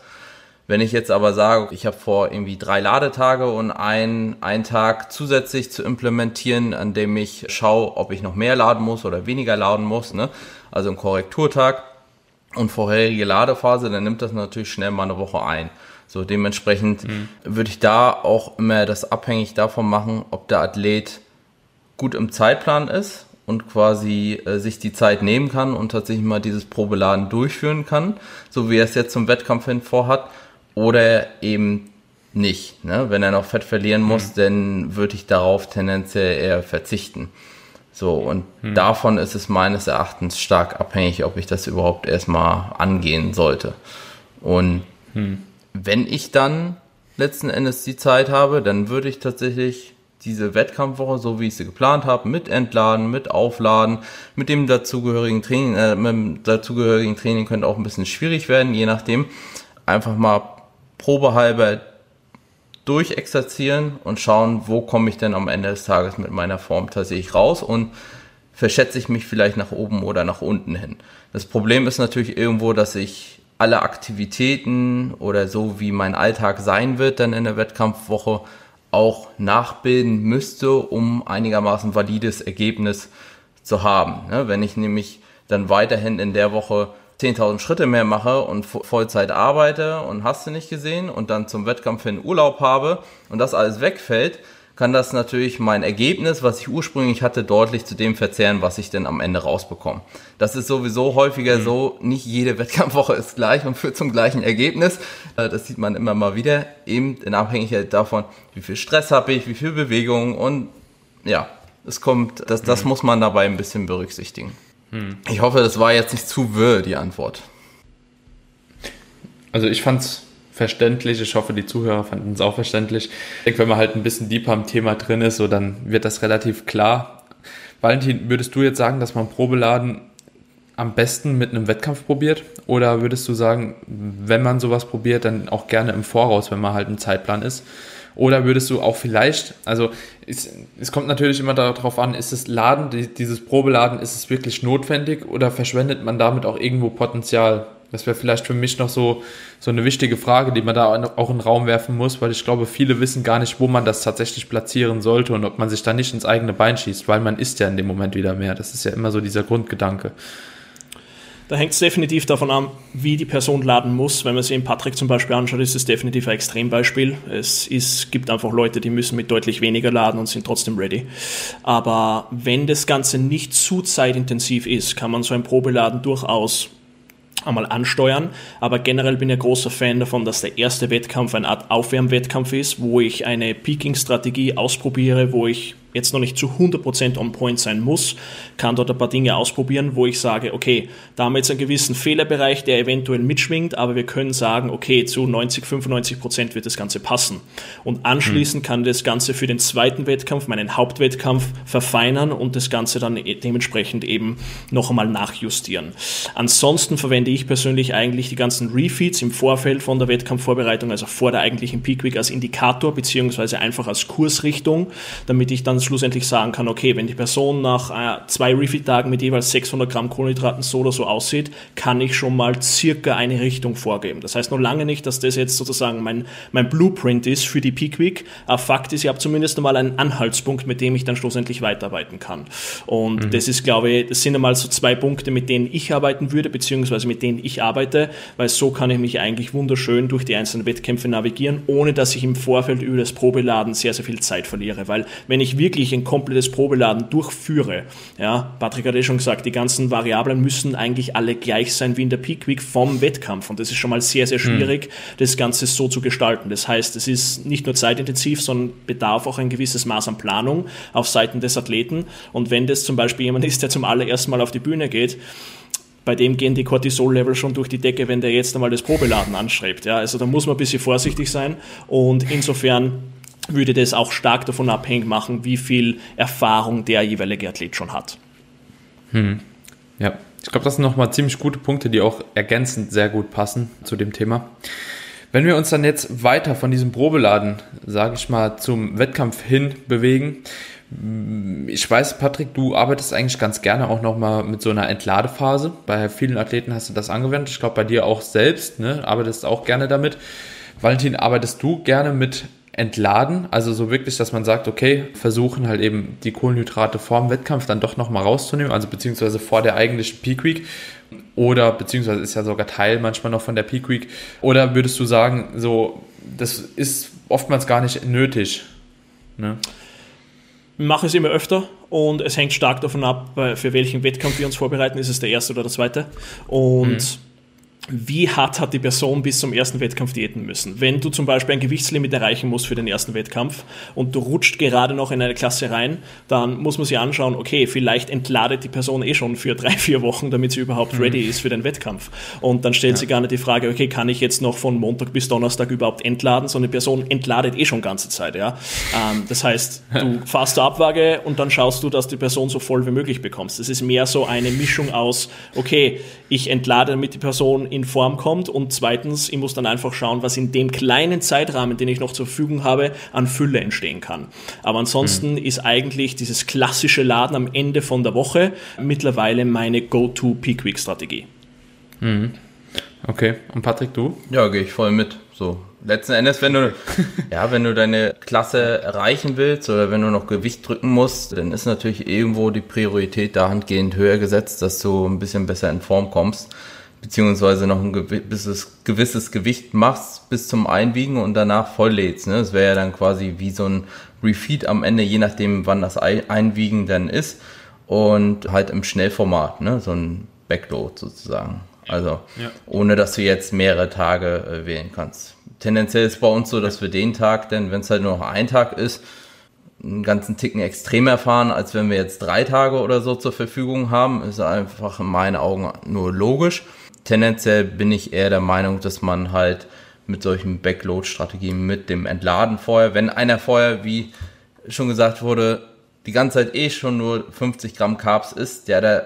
Wenn ich jetzt aber sage, ich habe vor, irgendwie drei Ladetage und einen, einen Tag zusätzlich zu implementieren, an dem ich schaue, ob ich noch mehr laden muss oder weniger laden muss, ne? also ein Korrekturtag und vorherige Ladephase, dann nimmt das natürlich schnell mal eine Woche ein. So dementsprechend mhm. würde ich da auch immer das abhängig davon machen, ob der Athlet gut im Zeitplan ist und quasi äh, sich die Zeit nehmen kann und tatsächlich mal dieses Probeladen durchführen kann, so wie er es jetzt zum Wettkampf hin vorhat oder eben nicht. Ne? Wenn er noch Fett verlieren muss, mhm. dann würde ich darauf tendenziell eher verzichten. So, und mhm. davon ist es meines Erachtens stark abhängig, ob ich das überhaupt erstmal angehen sollte. Und mhm. wenn ich dann letzten Endes die Zeit habe, dann würde ich tatsächlich diese Wettkampfwoche, so wie ich sie geplant habe, mit Entladen, mit Aufladen, mit dem dazugehörigen Training, äh, mit dem dazugehörigen Training könnte auch ein bisschen schwierig werden, je nachdem, einfach mal probehalber durchexerzieren und schauen, wo komme ich denn am Ende des Tages mit meiner Form tatsächlich raus und verschätze ich mich vielleicht nach oben oder nach unten hin. Das Problem ist natürlich irgendwo, dass ich alle Aktivitäten oder so wie mein Alltag sein wird dann in der Wettkampfwoche auch nachbilden müsste, um einigermaßen valides Ergebnis zu haben. Ne? Wenn ich nämlich dann weiterhin in der Woche 10.000 Schritte mehr mache und Vollzeit arbeite und hast du nicht gesehen und dann zum Wettkampf hin Urlaub habe und das alles wegfällt, kann das natürlich mein Ergebnis, was ich ursprünglich hatte, deutlich zu dem verzehren, was ich denn am Ende rausbekomme. Das ist sowieso häufiger mhm. so, nicht jede (laughs) Wettkampfwoche ist gleich und führt zum gleichen Ergebnis. Äh, das sieht man immer mal wieder, eben in Abhängigkeit davon, wie viel Stress habe ich, wie viel Bewegung und ja, es kommt, das, das mhm. muss man dabei ein bisschen berücksichtigen. Mhm. Ich hoffe, das war jetzt nicht zu wirr, die Antwort. Also ich fand's verständlich. Ich hoffe, die Zuhörer fanden es auch verständlich. Ich denke, wenn man halt ein bisschen deeper am Thema drin ist, so dann wird das relativ klar. Valentin, würdest du jetzt sagen, dass man Probeladen am besten mit einem Wettkampf probiert? Oder würdest du sagen, wenn man sowas probiert, dann auch gerne im Voraus, wenn man halt im Zeitplan ist? Oder würdest du auch vielleicht, also es, es kommt natürlich immer darauf an, ist das Laden, dieses Probeladen, ist es wirklich notwendig oder verschwendet man damit auch irgendwo Potenzial? Das wäre vielleicht für mich noch so, so eine wichtige Frage, die man da auch in den Raum werfen muss, weil ich glaube, viele wissen gar nicht, wo man das tatsächlich platzieren sollte und ob man sich da nicht ins eigene Bein schießt, weil man isst ja in dem Moment wieder mehr. Das ist ja immer so dieser Grundgedanke. Da hängt es definitiv davon an, wie die Person laden muss. Wenn man sich in Patrick zum Beispiel anschaut, ist es definitiv ein Extrembeispiel. Es ist, gibt einfach Leute, die müssen mit deutlich weniger laden und sind trotzdem ready. Aber wenn das Ganze nicht zu zeitintensiv ist, kann man so ein Probeladen durchaus einmal ansteuern. Aber generell bin ich ein großer Fan davon, dass der erste Wettkampf eine Art Aufwärmwettkampf ist, wo ich eine Peaking-Strategie ausprobiere, wo ich jetzt noch nicht zu 100% on point sein muss, kann dort ein paar Dinge ausprobieren, wo ich sage, okay, da haben wir jetzt einen gewissen Fehlerbereich, der eventuell mitschwingt, aber wir können sagen, okay, zu 90, 95% wird das Ganze passen. Und anschließend hm. kann das Ganze für den zweiten Wettkampf, meinen Hauptwettkampf, verfeinern und das Ganze dann e-, dementsprechend eben noch einmal nachjustieren. Ansonsten verwende ich persönlich eigentlich die ganzen Refeeds im Vorfeld von der Wettkampfvorbereitung, also vor der eigentlichen Peak Week als Indikator, beziehungsweise einfach als Kursrichtung, damit ich dann schlussendlich sagen kann, okay, wenn die Person nach äh, zwei Refeed-Tagen mit jeweils 600 Gramm Kohlenhydraten so oder so aussieht, kann ich schon mal circa eine Richtung vorgeben. Das heißt noch lange nicht, dass das jetzt sozusagen mein, mein Blueprint ist für die Peak Week. Aber Fakt ist, ich habe zumindest einmal einen Anhaltspunkt, mit dem ich dann schlussendlich weiterarbeiten kann. Und mhm. das ist, glaube ich, das sind einmal so zwei Punkte, mit denen ich arbeiten würde, beziehungsweise mit denen ich arbeite, weil so kann ich mich eigentlich wunderschön durch die einzelnen Wettkämpfe navigieren, ohne dass ich im Vorfeld über das Probeladen sehr, sehr viel Zeit verliere. Weil wenn ich wirklich wirklich ein komplettes Probeladen durchführe, ja, Patrick hat ja schon gesagt, die ganzen Variablen müssen eigentlich alle gleich sein wie in der Peak Week vom Wettkampf. Und das ist schon mal sehr, sehr hm. schwierig, mhm. das Ganze so zu gestalten. Das heißt, es ist nicht nur zeitintensiv, sondern bedarf auch ein gewisses Maß an Planung auf Seiten des Athleten. Und wenn das zum Beispiel jemand ist, der zum allerersten Mal auf die Bühne geht, bei dem gehen die Cortisol-Level schon durch die Decke, wenn der jetzt einmal das Probeladen anstrebt. Ja, also da muss man ein bisschen vorsichtig sein und insofern würde das auch stark davon abhängig machen, wie viel Erfahrung der jeweilige Athlet schon hat. Hm. Ja, ich glaube, das sind nochmal ziemlich gute Punkte, die auch ergänzend sehr gut passen zu dem Thema. Wenn wir uns dann jetzt weiter von diesem Probeladen, sage ich mal, zum Wettkampf hin bewegen, ich weiß, Patrick, du arbeitest eigentlich ganz gerne auch nochmal mit so einer Entladephase. Bei vielen Athleten hast du das angewendet. Ich glaube, bei dir auch selbst, ne? arbeitest auch gerne damit. Valentin, arbeitest du gerne mit entladen. Also so wirklich, dass man sagt, okay, versuchen halt eben die Kohlenhydrate vor dem Wettkampf dann doch nochmal rauszunehmen, also beziehungsweise vor der eigentlichen Peak Week. Oder beziehungsweise ist ja sogar Teil manchmal noch von der Peak Week. Oder würdest du sagen, so, das ist oftmals gar nicht nötig? Ne? Wir machen es immer öfter und es hängt stark davon ab, für welchen Wettkampf wir uns vorbereiten. Ist es der erste oder der zweite? Und mhm wie hart hat die Person bis zum ersten Wettkampf diäten müssen. Wenn du zum Beispiel ein Gewichtslimit erreichen musst für den ersten Wettkampf und du rutscht gerade noch in eine Klasse rein, dann muss man sich anschauen, okay, vielleicht entladet die Person eh schon für (laughs) drei, vier Wochen, damit sie überhaupt mhm. ready ist für den Wettkampf. Und dann stellt ja. sich gar nicht die Frage, okay, kann ich jetzt noch von Montag bis Donnerstag überhaupt entladen? So eine Person entladet eh schon ganze Zeit, ja. Ähm, das heißt, du (laughs) fährst zur Abwaage und dann schaust du, dass die Person so voll wie möglich bekommst. Das ist mehr so eine Mischung aus, okay, ich entlade, damit die Person in Form kommt und zweitens, ich muss dann einfach schauen, was in dem kleinen Zeitrahmen, den ich noch zur Verfügung habe, an Fülle entstehen kann. Aber ansonsten mhm. ist eigentlich dieses klassische Laden am Ende von der Woche mittlerweile meine Go-To-Peak-Week-Strategie. Mhm. Okay, und Patrick, du? Ja, gehe ich voll mit. So, letzten Endes, wenn du, (laughs) ja, wenn du deine Klasse erreichen willst oder wenn du noch Gewicht drücken musst, dann ist natürlich irgendwo die Priorität dahingehend höher gesetzt, dass du ein bisschen besser in Form kommst, beziehungsweise noch ein gewisses, gewisses Gewicht machst bis zum Einwiegen und danach voll lädst. Ne? Das wäre ja dann quasi wie so ein Refeed am Ende, je nachdem, wann das Einwiegen dann ist und halt im Schnellformat, ne? so ein Backload sozusagen. Also ja. ohne dass du jetzt mehrere Tage äh, wählen kannst tendenziell ist bei uns so, dass wir den Tag, denn wenn es halt nur noch ein Tag ist, einen ganzen Ticken extrem erfahren, als wenn wir jetzt drei Tage oder so zur Verfügung haben, ist einfach in meinen Augen nur logisch. Tendenziell bin ich eher der Meinung, dass man halt mit solchen Backload-Strategien, mit dem Entladen vorher, wenn einer vorher, wie schon gesagt wurde, die ganze Zeit eh schon nur 50 Gramm Carbs isst, der da,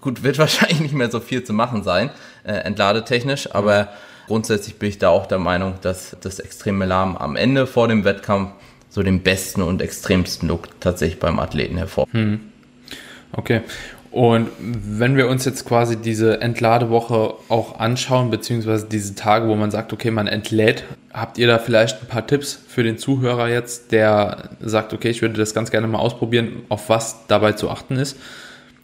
gut, wird (laughs) wahrscheinlich nicht mehr so viel zu machen sein, äh, entladetechnisch, aber grundsätzlich bin ich da auch der Meinung, dass das extreme Lahm am Ende vor dem Wettkampf so den besten und extremsten Look tatsächlich beim Athleten hervor. Hm. Okay. Und wenn wir uns jetzt quasi diese Entladewoche auch anschauen, beziehungsweise diese Tage, wo man sagt, okay, man entlädt, habt ihr da vielleicht ein paar Tipps für den Zuhörer jetzt, der sagt, okay, ich würde das ganz gerne mal ausprobieren, auf was dabei zu achten ist?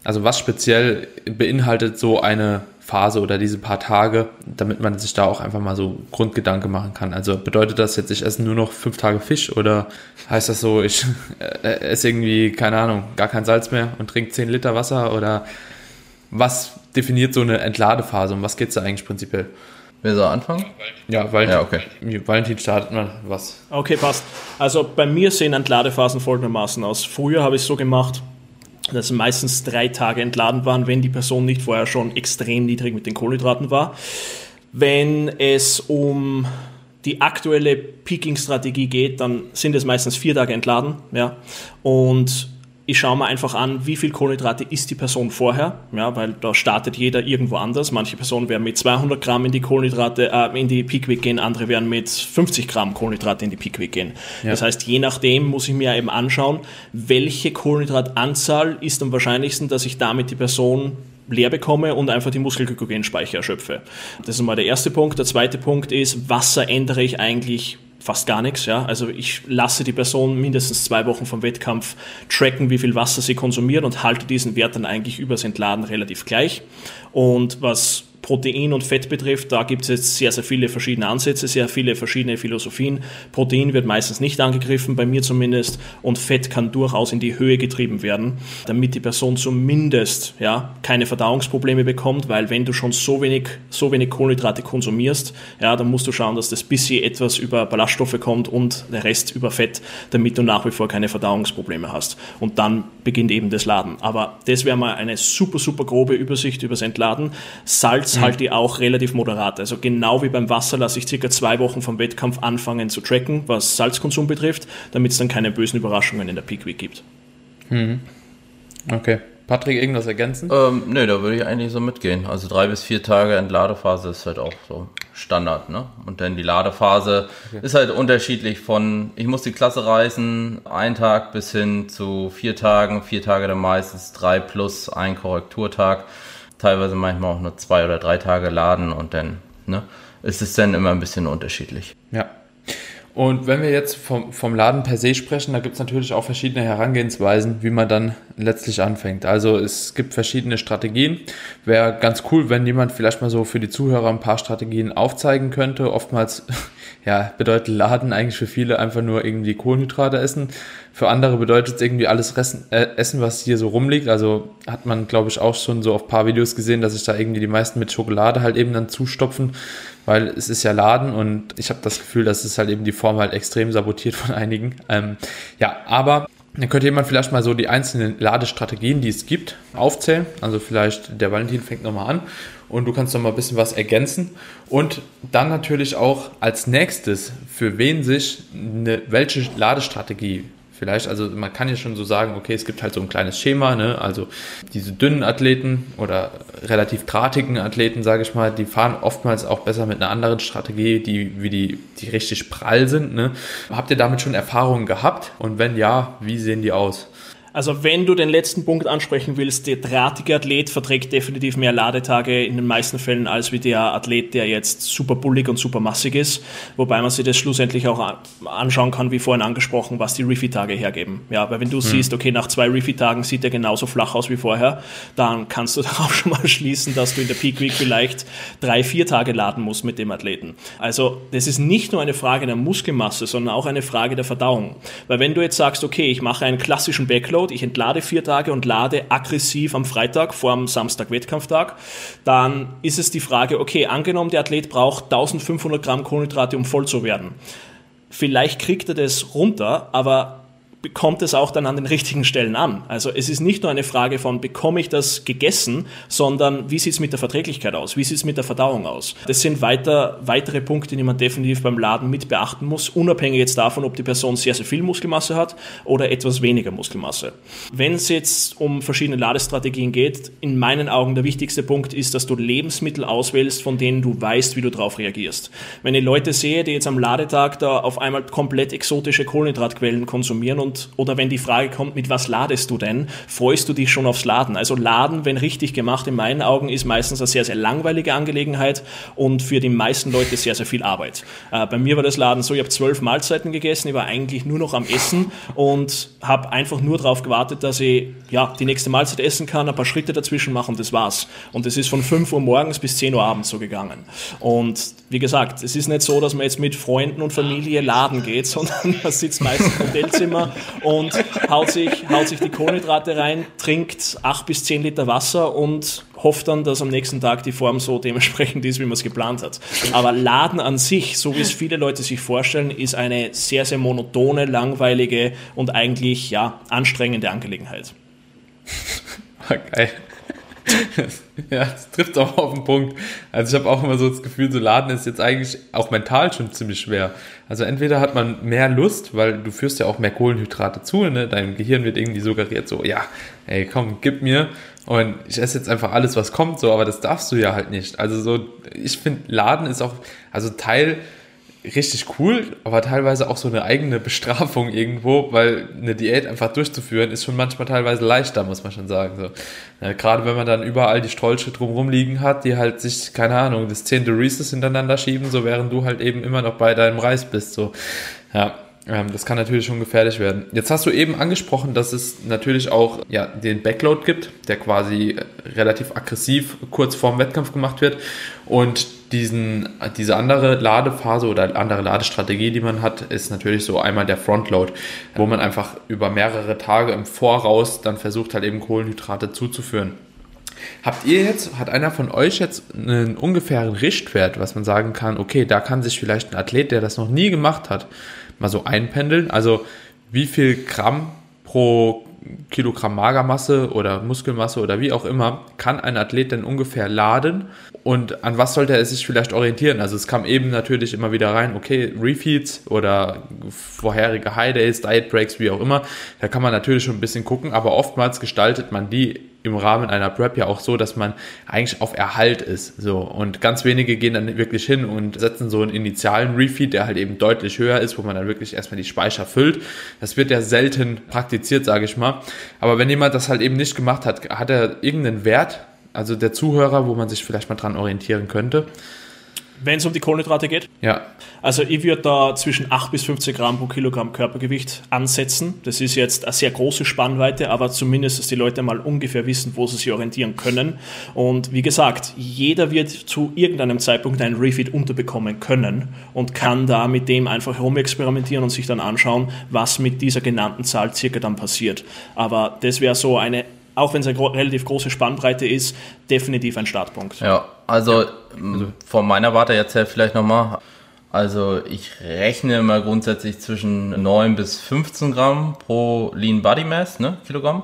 Also was speziell beinhaltet so eine Phase oder diese paar Tage, damit man sich da auch einfach mal so Grundgedanke machen kann. Also bedeutet das jetzt, ich esse nur noch fünf Tage Fisch oder heißt das so, ich äh, esse irgendwie, keine Ahnung, gar kein Salz mehr und trinke zehn Liter Wasser oder was definiert so eine Entladephase und was geht es da eigentlich prinzipiell? Wer soll anfangen? Ja, Valentin, ja, okay. Valentin startet mal was. Okay, passt. Also bei mir sehen Entladephasen folgendermaßen aus. Früher habe ich es so gemacht, dass meistens drei Tage entladen waren, wenn die Person nicht vorher schon extrem niedrig mit den Kohlenhydraten war. Wenn es um die aktuelle Peaking-Strategie geht, dann sind es meistens vier Tage entladen. Ja. Und ich schaue mir einfach an, wie viel Kohlenhydrate isst die Person vorher, ja, weil da startet jeder irgendwo anders. Manche Personen werden mit 200 Gramm in die Kohlenhydrate, äh, in die Peak Week gehen, andere werden mit 50 Gramm Kohlenhydrate in die Peak Week gehen. Ja. Das heißt, je nachdem muss ich mir eben anschauen, welche Kohlenhydratanzahl ist am wahrscheinlichsten, dass ich damit die Person leer bekomme und einfach die Muskelglykogenspeicher erschöpfe. Das ist mal der erste Punkt. Der zweite Punkt ist, Wasser ändere ich eigentlich fast gar nichts. Ja? Also ich lasse die Person mindestens zwei Wochen vom Wettkampf tracken, wie viel Wasser sie konsumiert und halte diesen Wert dann eigentlich übers Entladen relativ gleich. Und was Protein und Fett betrifft, da gibt es jetzt sehr, sehr viele verschiedene Ansätze, sehr viele verschiedene Philosophien. Protein wird meistens nicht angegriffen, bei mir zumindest, und Fett kann durchaus in die Höhe getrieben werden, damit die Person zumindest ja, keine Verdauungsprobleme bekommt, weil wenn du schon so wenig, so wenig Kohlenhydrate konsumierst, ja, dann musst du schauen, dass das bisschen etwas über Ballaststoffe kommt und der Rest über Fett, damit du nach wie vor keine Verdauungsprobleme hast. Und dann beginnt eben das Laden. Aber das wäre mal eine super, super grobe Übersicht übers Entladen. Salz mhm. halte ich auch relativ moderat. Also genau wie beim Wasser lasse ich circa zwei Wochen vom Wettkampf anfangen zu tracken, was Salzkonsum betrifft, damit es dann keine bösen Überraschungen in der Peak Week gibt. Mhm. Okay. Patrick, irgendwas ergänzen? Ähm, nö, da würde ich eigentlich so mitgehen. Also drei bis vier Tage Entladephase ist halt auch so Standard, ne? Und dann die Ladephase okay. ist halt unterschiedlich von, ich muss die Klasse reisen, ein Tag bis hin zu vier Tagen, vier Tage dann meistens drei plus ein Korrekturtag teilweise manchmal auch nur zwei oder drei Tage laden und dann ne, ist es dann immer ein bisschen unterschiedlich. Ja. Und wenn wir jetzt vom, vom Laden per se sprechen, da gibt es natürlich auch verschiedene Herangehensweisen, wie man dann letztlich anfängt. Also es gibt verschiedene Strategien. Wäre ganz cool, wenn jemand vielleicht mal so für die Zuhörer ein paar Strategien aufzeigen könnte. Oftmals (laughs) ja, bedeutet Laden eigentlich für viele einfach nur irgendwie Kohlenhydrate essen. Für andere bedeutet es irgendwie alles Ressen, äh, Essen, was hier so rumliegt. Also hat man, glaube ich, auch schon so auf paar Videos gesehen, dass sich da irgendwie die meisten mit Schokolade halt eben dann zustopfen, weil es ist ja Laden und ich habe das Gefühl, dass es halt eben die Form halt extrem sabotiert von einigen. Ähm, ja, aber dann könnte jemand vielleicht mal so die einzelnen Ladestrategien, die es gibt, aufzählen. Also vielleicht der Valentin fängt nochmal an und du kannst noch mal ein bisschen was ergänzen. Und dann natürlich auch als nächstes, für wen sich eine, welche Ladestrategie vielleicht, also man kann ja schon so sagen, okay, es gibt halt so ein kleines Schema, ne? also diese dünnen Athleten oder relativ drahtigen Athleten, sage ich mal, die fahren oftmals auch besser mit einer anderen Strategie, die wie die, die richtig prall sind. Ne? Habt ihr damit schon Erfahrungen gehabt und wenn ja, wie sehen die aus? Also wenn du den letzten Punkt ansprechen willst, der drahtige Athlet verträgt definitiv mehr Ladetage in den meisten Fällen als wie der Athlet, der jetzt super bullig und super massig ist, wobei man sich das schlussendlich auch anschauen kann, wie vorhin angesprochen, was die Refi-Tage hergeben. Ja, weil wenn du hm. siehst, okay, nach zwei Refi-Tagen sieht er genauso flach aus wie vorher, dann kannst du (laughs) darauf schon mal schließen, dass du in der Peak Week vielleicht drei, vier Tage laden musst mit dem Athleten. Also das ist nicht nur eine Frage der Muskelmasse, sondern auch eine Frage der Verdauung. Weil wenn du jetzt sagst, okay, ich mache einen klassischen Backload, Load, ich entlade vier Tage und lade aggressiv am Freitag vor dem Samstag-Wettkampftag, dann ist es die Frage, okay, angenommen, der Athlet braucht 1500 Gramm Kohlenhydrate, um voll zu werden. Vielleicht kriegt er das runter, aber kommt es auch dann an den richtigen Stellen an. Also es ist nicht nur eine Frage von, bekomme ich das gegessen, sondern wie sieht es mit der Verträglichkeit aus, wie sieht es mit der Verdauung aus. Das sind weiter, weitere Punkte, die man definitiv beim Laden mit beachten muss, unabhängig jetzt davon, ob die Person sehr, sehr viel Muskelmasse hat oder etwas weniger Muskelmasse. Wenn es jetzt um verschiedene Ladestrategien geht, in meinen Augen der wichtigste Punkt ist, dass du Lebensmittel auswählst, von denen du weißt, wie du darauf reagierst. Wenn ich Leute sehe, die jetzt am Ladetag da auf einmal komplett exotische Kohlenhydratquellen konsumieren und oder wenn die Frage kommt, mit was ladest du denn, freust du dich schon aufs Laden. Also Laden, wenn richtig gemacht, in meinen Augen ist meistens eine sehr, sehr langweilige Angelegenheit und für die meisten Leute sehr, sehr viel Arbeit. Äh, bei mir war das Laden so, ich habe zwölf Mahlzeiten gegessen, ich war eigentlich nur noch am Essen und habe einfach nur darauf gewartet, dass ich ja, die nächste Mahlzeit essen kann, ein paar Schritte dazwischen machen und das war's. Und es ist von 5 Uhr morgens bis 10 Uhr abends so gegangen. Und wie gesagt, es ist nicht so, dass man jetzt mit Freunden und Familie laden geht, (laughs) sondern man sitzt meistens im Hotelzimmer und haut sich, haut sich die Kohlenhydrate rein, trinkt acht bis zehn Liter Wasser und hofft dann, dass am nächsten Tag die Form so dementsprechend ist, wie man es geplant hat. Aber Laden an sich, so wie es viele Leute sich vorstellen, ist eine sehr, sehr monotone, langweilige und eigentlich ja anstrengende Angelegenheit. Okay. (laughs) ja, das trifft auch auf den Punkt. Also ich habe auch immer so das Gefühl, so Laden ist jetzt eigentlich auch mental schon ziemlich schwer. Also entweder hat man mehr Lust, weil du führst ja auch mehr Kohlenhydrate zu, ne? deinem Gehirn wird irgendwie suggeriert so, ja, ey, komm, gib mir und ich esse jetzt einfach alles, was kommt, so, aber das darfst du ja halt nicht. Also so, ich finde, Laden ist auch, also Teil richtig cool, aber teilweise auch so eine eigene Bestrafung irgendwo, weil eine Diät einfach durchzuführen ist schon manchmal teilweise leichter, muss man schon sagen. So. Ja, gerade wenn man dann überall die Strolche drumrum liegen hat, die halt sich, keine Ahnung, das zehnte Reeses hintereinander schieben, so während du halt eben immer noch bei deinem Reis bist. So. Ja, das kann natürlich schon gefährlich werden. Jetzt hast du eben angesprochen, dass es natürlich auch ja, den Backload gibt, der quasi relativ aggressiv kurz vorm Wettkampf gemacht wird. Und diesen, diese andere Ladephase oder andere Ladestrategie, die man hat, ist natürlich so einmal der Frontload, wo man einfach über mehrere Tage im Voraus dann versucht halt eben Kohlenhydrate zuzuführen. Habt ihr jetzt, hat einer von euch jetzt einen ungefähren Richtwert, was man sagen kann, okay, da kann sich vielleicht ein Athlet, der das noch nie gemacht hat, mal so einpendeln? Also wie viel Gramm pro Kilogramm Magermasse oder Muskelmasse oder wie auch immer, kann ein Athlet denn ungefähr laden und an was sollte er sich vielleicht orientieren? Also es kam eben natürlich immer wieder rein, okay, Refeeds oder vorherige High Days, Diet Breaks, wie auch immer, da kann man natürlich schon ein bisschen gucken, aber oftmals gestaltet man die im Rahmen einer Prep ja auch so, dass man eigentlich auf Erhalt ist. So. Und ganz wenige gehen dann wirklich hin und setzen so einen initialen Refeed, der halt eben deutlich höher ist, wo man dann wirklich erstmal die Speicher füllt. Das wird ja selten praktiziert, sage ich mal. Aber wenn jemand das halt eben nicht gemacht hat, hat er irgendeinen Wert, also der Zuhörer, wo man sich vielleicht mal dran orientieren könnte? Wenn es um die Kohlenhydrate geht? Ja. Also ich würde da zwischen 8 bis 15 Gramm pro Kilogramm Körpergewicht ansetzen. Das ist jetzt eine sehr große Spannweite, aber zumindest, dass die Leute mal ungefähr wissen, wo sie sich orientieren können. Und wie gesagt, jeder wird zu irgendeinem Zeitpunkt einen Refeed unterbekommen können und kann da mit dem einfach herumexperimentieren und sich dann anschauen, was mit dieser genannten Zahl circa dann passiert. Aber das wäre so eine auch wenn es eine relativ große Spannbreite ist, definitiv ein Startpunkt. Ja, also, ja. also. von meiner Warte jetzt her vielleicht nochmal. Also ich rechne immer grundsätzlich zwischen 9 bis 15 Gramm pro Lean Body Mass, ne, Kilogramm.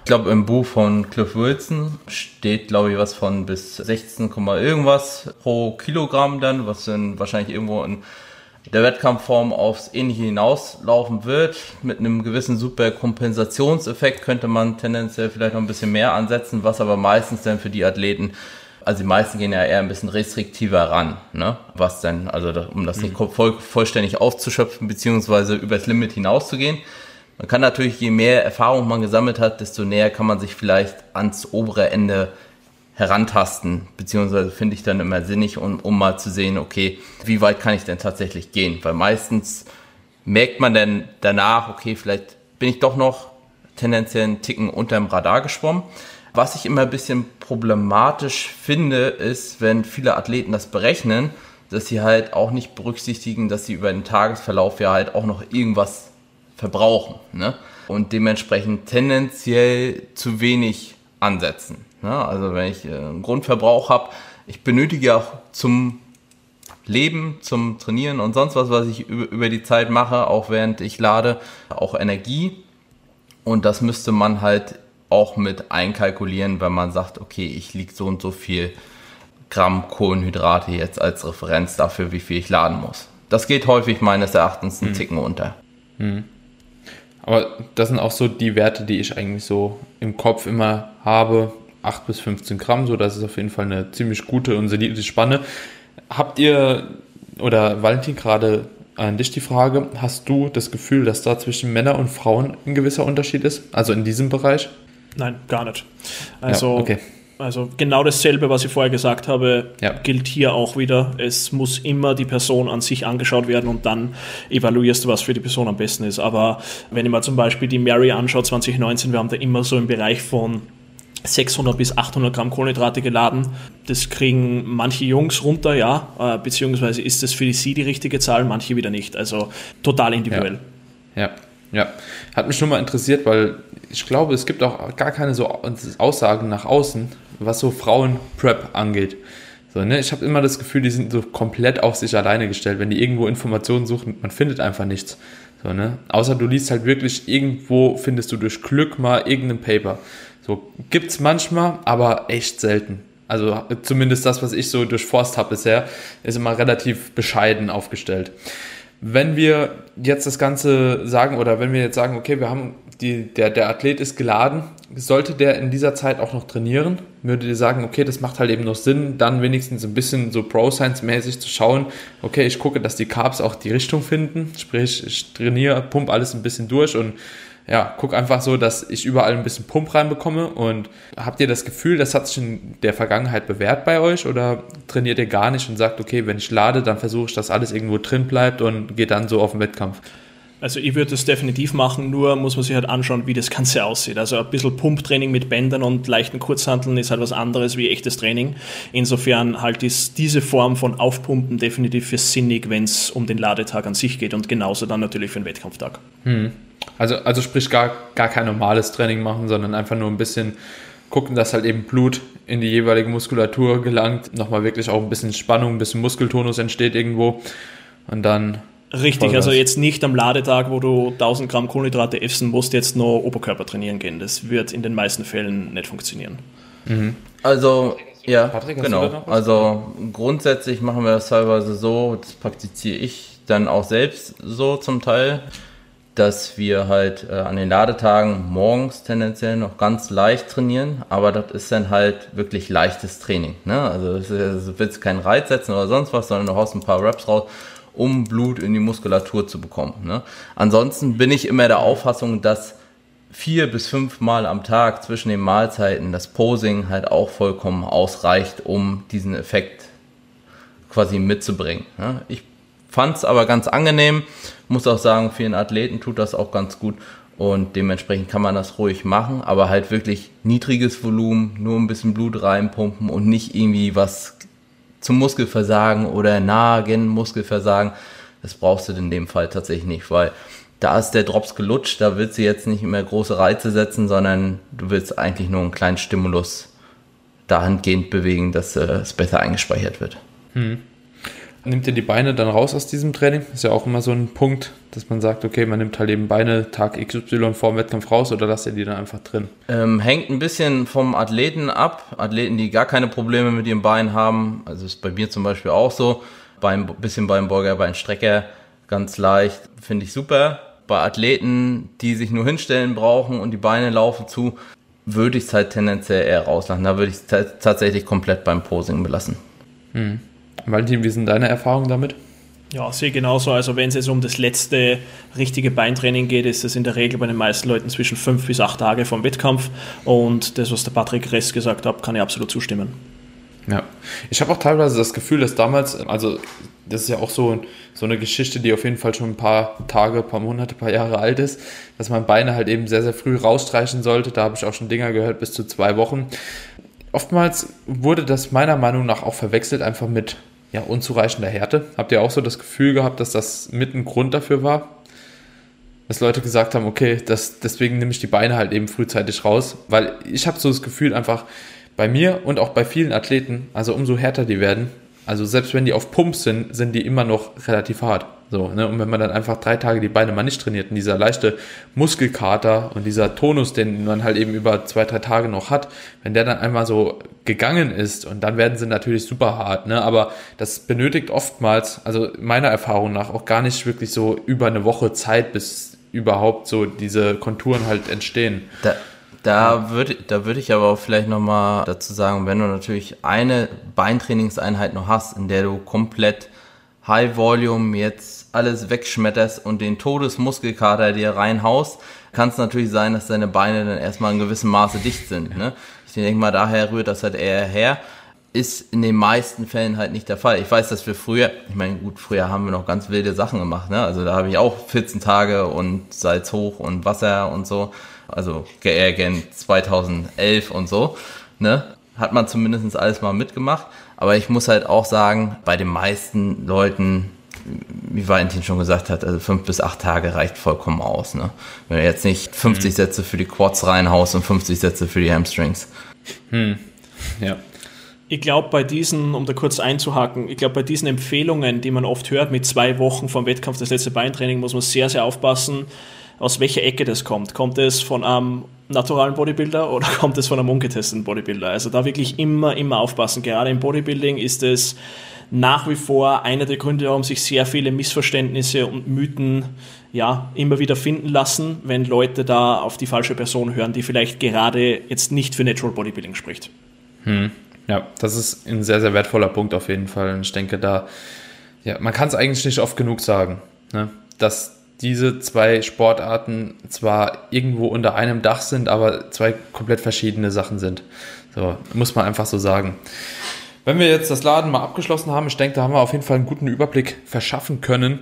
Ich glaube, im Buch von Cliff Wilson steht, glaube ich, was von bis 16, irgendwas pro Kilogramm dann, was dann wahrscheinlich irgendwo ein der Wettkampfform aufs Ähnliche hinauslaufen wird. Mit einem gewissen Superkompensationseffekt könnte man tendenziell vielleicht noch ein bisschen mehr ansetzen, was aber meistens dann für die Athleten, also die meisten gehen ja eher ein bisschen restriktiver ran, ne? Was denn, also um das nicht mhm. voll, vollständig aufzuschöpfen, beziehungsweise übers Limit hinauszugehen. Man kann natürlich, je mehr Erfahrung man gesammelt hat, desto näher kann man sich vielleicht ans obere Ende herantasten, beziehungsweise finde ich dann immer sinnig, um, um mal zu sehen, okay, wie weit kann ich denn tatsächlich gehen? Weil meistens merkt man dann danach, okay, vielleicht bin ich doch noch tendenziell einen Ticken unter dem Radar geschwommen. Was ich immer ein bisschen problematisch finde, ist, wenn viele Athleten das berechnen, dass sie halt auch nicht berücksichtigen, dass sie über den Tagesverlauf ja halt auch noch irgendwas verbrauchen. Ne? Und dementsprechend tendenziell zu wenig ansetzen. Ne? Also wenn ich äh, einen Grundverbrauch habe, ich benötige auch zum Leben, zum Trainieren und sonst was, was ich über die Zeit mache, auch während ich lade, auch Energie. Und das müsste man halt auch mit einkalkulieren, wenn man sagt, okay, ich liege so und so viel Gramm Kohlenhydrate jetzt als Referenz dafür, wie viel ich laden muss. Das geht häufig meines Erachtens einen hm. Ticken unter. Hm. Aber das sind auch so die Werte, die ich eigentlich so im Kopf immer habe. 8 bis 15 Gramm, so das ist auf jeden Fall eine ziemlich gute und solide Spanne. Habt ihr, oder Valentin, gerade an dich die Frage, hast du das Gefühl, dass da zwischen Männern und Frauen ein gewisser Unterschied ist? Also in diesem Bereich? Nein, gar nicht. Also, ja, okay. also genau dasselbe, was ich vorher gesagt habe, ja. gilt hier auch wieder. Es muss immer die Person an sich angeschaut werden und dann evaluierst du, was für die Person am besten ist. Aber wenn ich mal zum Beispiel die Mary anschaue, 2019, wir haben da immer so im Bereich von 600 bis 800 Gramm Kohlenhydrate geladen. Das kriegen manche Jungs runter, ja, äh, beziehungsweise ist das für die sie die richtige Zahl, manche wieder nicht. Also total individuell. Ja. ja. Ja, hat mich schon mal interessiert, weil ich glaube, es gibt auch gar keine so Aussagen nach außen, was so Frauen-Prep angeht. So, ne? Ich habe immer das Gefühl, die sind so komplett auf sich alleine gestellt. Wenn die irgendwo Informationen suchen, man findet einfach nichts. So, ne? Außer du liest halt wirklich, irgendwo findest du durch Glück mal irgendein Paper. So gibt's manchmal, aber echt selten. Also zumindest das, was ich so durchforst habe bisher, ist immer relativ bescheiden aufgestellt. Wenn wir jetzt das Ganze sagen oder wenn wir jetzt sagen, okay, wir haben die, der, der Athlet ist geladen, sollte der in dieser Zeit auch noch trainieren? Würdet ihr sagen, okay, das macht halt eben noch Sinn, dann wenigstens ein bisschen so Pro-Science-mäßig zu schauen, okay, ich gucke, dass die Carbs auch die Richtung finden, sprich, ich trainiere, pump alles ein bisschen durch und ja, guck einfach so, dass ich überall ein bisschen Pump reinbekomme. Und habt ihr das Gefühl, das hat sich in der Vergangenheit bewährt bei euch oder trainiert ihr gar nicht und sagt, okay, wenn ich lade, dann versuche ich, dass alles irgendwo drin bleibt und geht dann so auf den Wettkampf? Also ich würde das definitiv machen, nur muss man sich halt anschauen, wie das Ganze aussieht. Also ein bisschen Pumptraining mit Bändern und leichten Kurzhanteln ist halt was anderes wie echtes Training. Insofern halt ist diese Form von Aufpumpen definitiv für sinnig, wenn es um den Ladetag an sich geht und genauso dann natürlich für den Wettkampftag. Hm. Also, also sprich gar, gar kein normales Training machen, sondern einfach nur ein bisschen gucken, dass halt eben Blut in die jeweilige Muskulatur gelangt, nochmal wirklich auch ein bisschen Spannung, ein bisschen Muskeltonus entsteht irgendwo und dann Richtig, also jetzt nicht am Ladetag, wo du 1000 Gramm Kohlenhydrate essen musst, jetzt nur Oberkörper trainieren gehen. Das wird in den meisten Fällen nicht funktionieren. Mhm. Also, ja, Patrick, genau. Also grundsätzlich machen wir das teilweise so, das praktiziere ich dann auch selbst so zum Teil dass wir halt äh, an den Ladetagen morgens tendenziell noch ganz leicht trainieren, aber das ist dann halt wirklich leichtes Training. Ne? Also du willst keinen Reiz setzen oder sonst was, sondern du haust ein paar Reps raus, um Blut in die Muskulatur zu bekommen. Ne? Ansonsten bin ich immer der Auffassung, dass vier bis fünf Mal am Tag zwischen den Mahlzeiten das Posing halt auch vollkommen ausreicht, um diesen Effekt quasi mitzubringen. Ne? Ich fand es aber ganz angenehm. Muss auch sagen, vielen Athleten tut das auch ganz gut und dementsprechend kann man das ruhig machen, aber halt wirklich niedriges Volumen, nur ein bisschen Blut reinpumpen und nicht irgendwie was zum Muskelversagen oder nahen Muskelversagen. Das brauchst du in dem Fall tatsächlich nicht, weil da ist der Drops gelutscht, da willst du jetzt nicht mehr große Reize setzen, sondern du willst eigentlich nur einen kleinen Stimulus dahingehend bewegen, dass äh, es besser eingespeichert wird. Hm. Nimmt ihr die Beine dann raus aus diesem Training? Ist ja auch immer so ein Punkt, dass man sagt, okay, man nimmt halt eben Beine Tag XY vor dem Wettkampf raus oder lasst ihr die dann einfach drin? Ähm, hängt ein bisschen vom Athleten ab. Athleten, die gar keine Probleme mit ihren Beinen haben, also ist bei mir zum Beispiel auch so, Bein, bisschen Beinbeuger, Beinstrecker, ganz leicht, finde ich super. Bei Athleten, die sich nur hinstellen brauchen und die Beine laufen zu, würde ich es halt tendenziell eher rauslassen. Da würde ich es tatsächlich komplett beim Posing belassen. Hm. Valentin, wie sind deine Erfahrungen damit? Ja, sehe genauso. Also wenn es jetzt um das letzte richtige Beintraining geht, ist es in der Regel bei den meisten Leuten zwischen fünf bis acht Tage vom Wettkampf. Und das, was der Patrick Ress gesagt hat, kann ich absolut zustimmen. Ja, ich habe auch teilweise das Gefühl, dass damals, also das ist ja auch so, so eine Geschichte, die auf jeden Fall schon ein paar Tage, ein paar Monate, ein paar Jahre alt ist, dass man Beine halt eben sehr, sehr früh rausstreichen sollte. Da habe ich auch schon Dinger gehört, bis zu zwei Wochen. Oftmals wurde das meiner Meinung nach auch verwechselt einfach mit ja, unzureichender Härte. Habt ihr auch so das Gefühl gehabt, dass das mit ein Grund dafür war? Dass Leute gesagt haben, okay, das, deswegen nehme ich die Beine halt eben frühzeitig raus. Weil ich habe so das Gefühl einfach bei mir und auch bei vielen Athleten, also umso härter die werden, also selbst wenn die auf Pump sind, sind die immer noch relativ hart. So, ne? Und wenn man dann einfach drei Tage die Beine mal nicht trainiert und dieser leichte Muskelkater und dieser Tonus, den man halt eben über zwei, drei Tage noch hat, wenn der dann einmal so gegangen ist und dann werden sie natürlich super hart, ne? Aber das benötigt oftmals, also meiner Erfahrung nach, auch gar nicht wirklich so über eine Woche Zeit, bis überhaupt so diese Konturen halt entstehen. Da da würde da würde ich aber auch vielleicht nochmal dazu sagen, wenn du natürlich eine Beintrainingseinheit noch hast, in der du komplett High Volume jetzt alles wegschmetterst und den Todesmuskelkater dir reinhaust, kann es natürlich sein, dass deine Beine dann erstmal in gewissem Maße dicht sind. Ne? Ich denke mal, daher rührt das halt eher her. Ist in den meisten Fällen halt nicht der Fall. Ich weiß, dass wir früher, ich meine, gut, früher haben wir noch ganz wilde Sachen gemacht. Ne? Also da habe ich auch 14 Tage und Salz hoch und Wasser und so. Also gern 2011 und so. Ne? Hat man zumindest alles mal mitgemacht. Aber ich muss halt auch sagen, bei den meisten Leuten, wie Valentin schon gesagt hat, also fünf bis acht Tage reicht vollkommen aus. Ne? Wenn du jetzt nicht 50 mhm. Sätze für die Quads reinhaust und 50 Sätze für die Hamstrings. Hm. Ja. Ich glaube, bei diesen, um da kurz einzuhaken, ich glaube, bei diesen Empfehlungen, die man oft hört, mit zwei Wochen vom Wettkampf das letzte Beintraining, muss man sehr, sehr aufpassen, aus welcher Ecke das kommt. Kommt es von einem naturalen Bodybuilder oder (laughs) kommt es von einem ungetesteten Bodybuilder? Also da wirklich immer, immer aufpassen. Gerade im Bodybuilding ist es nach wie vor einer der Gründe, warum sich sehr viele Missverständnisse und Mythen ja, immer wieder finden lassen, wenn Leute da auf die falsche Person hören, die vielleicht gerade jetzt nicht für Natural Bodybuilding spricht. Hm. Ja, das ist ein sehr, sehr wertvoller Punkt auf jeden Fall. Und ich denke, da, ja, man kann es eigentlich nicht oft genug sagen, ne? dass diese zwei Sportarten zwar irgendwo unter einem Dach sind, aber zwei komplett verschiedene Sachen sind. So, muss man einfach so sagen. Wenn wir jetzt das Laden mal abgeschlossen haben, ich denke, da haben wir auf jeden Fall einen guten Überblick verschaffen können.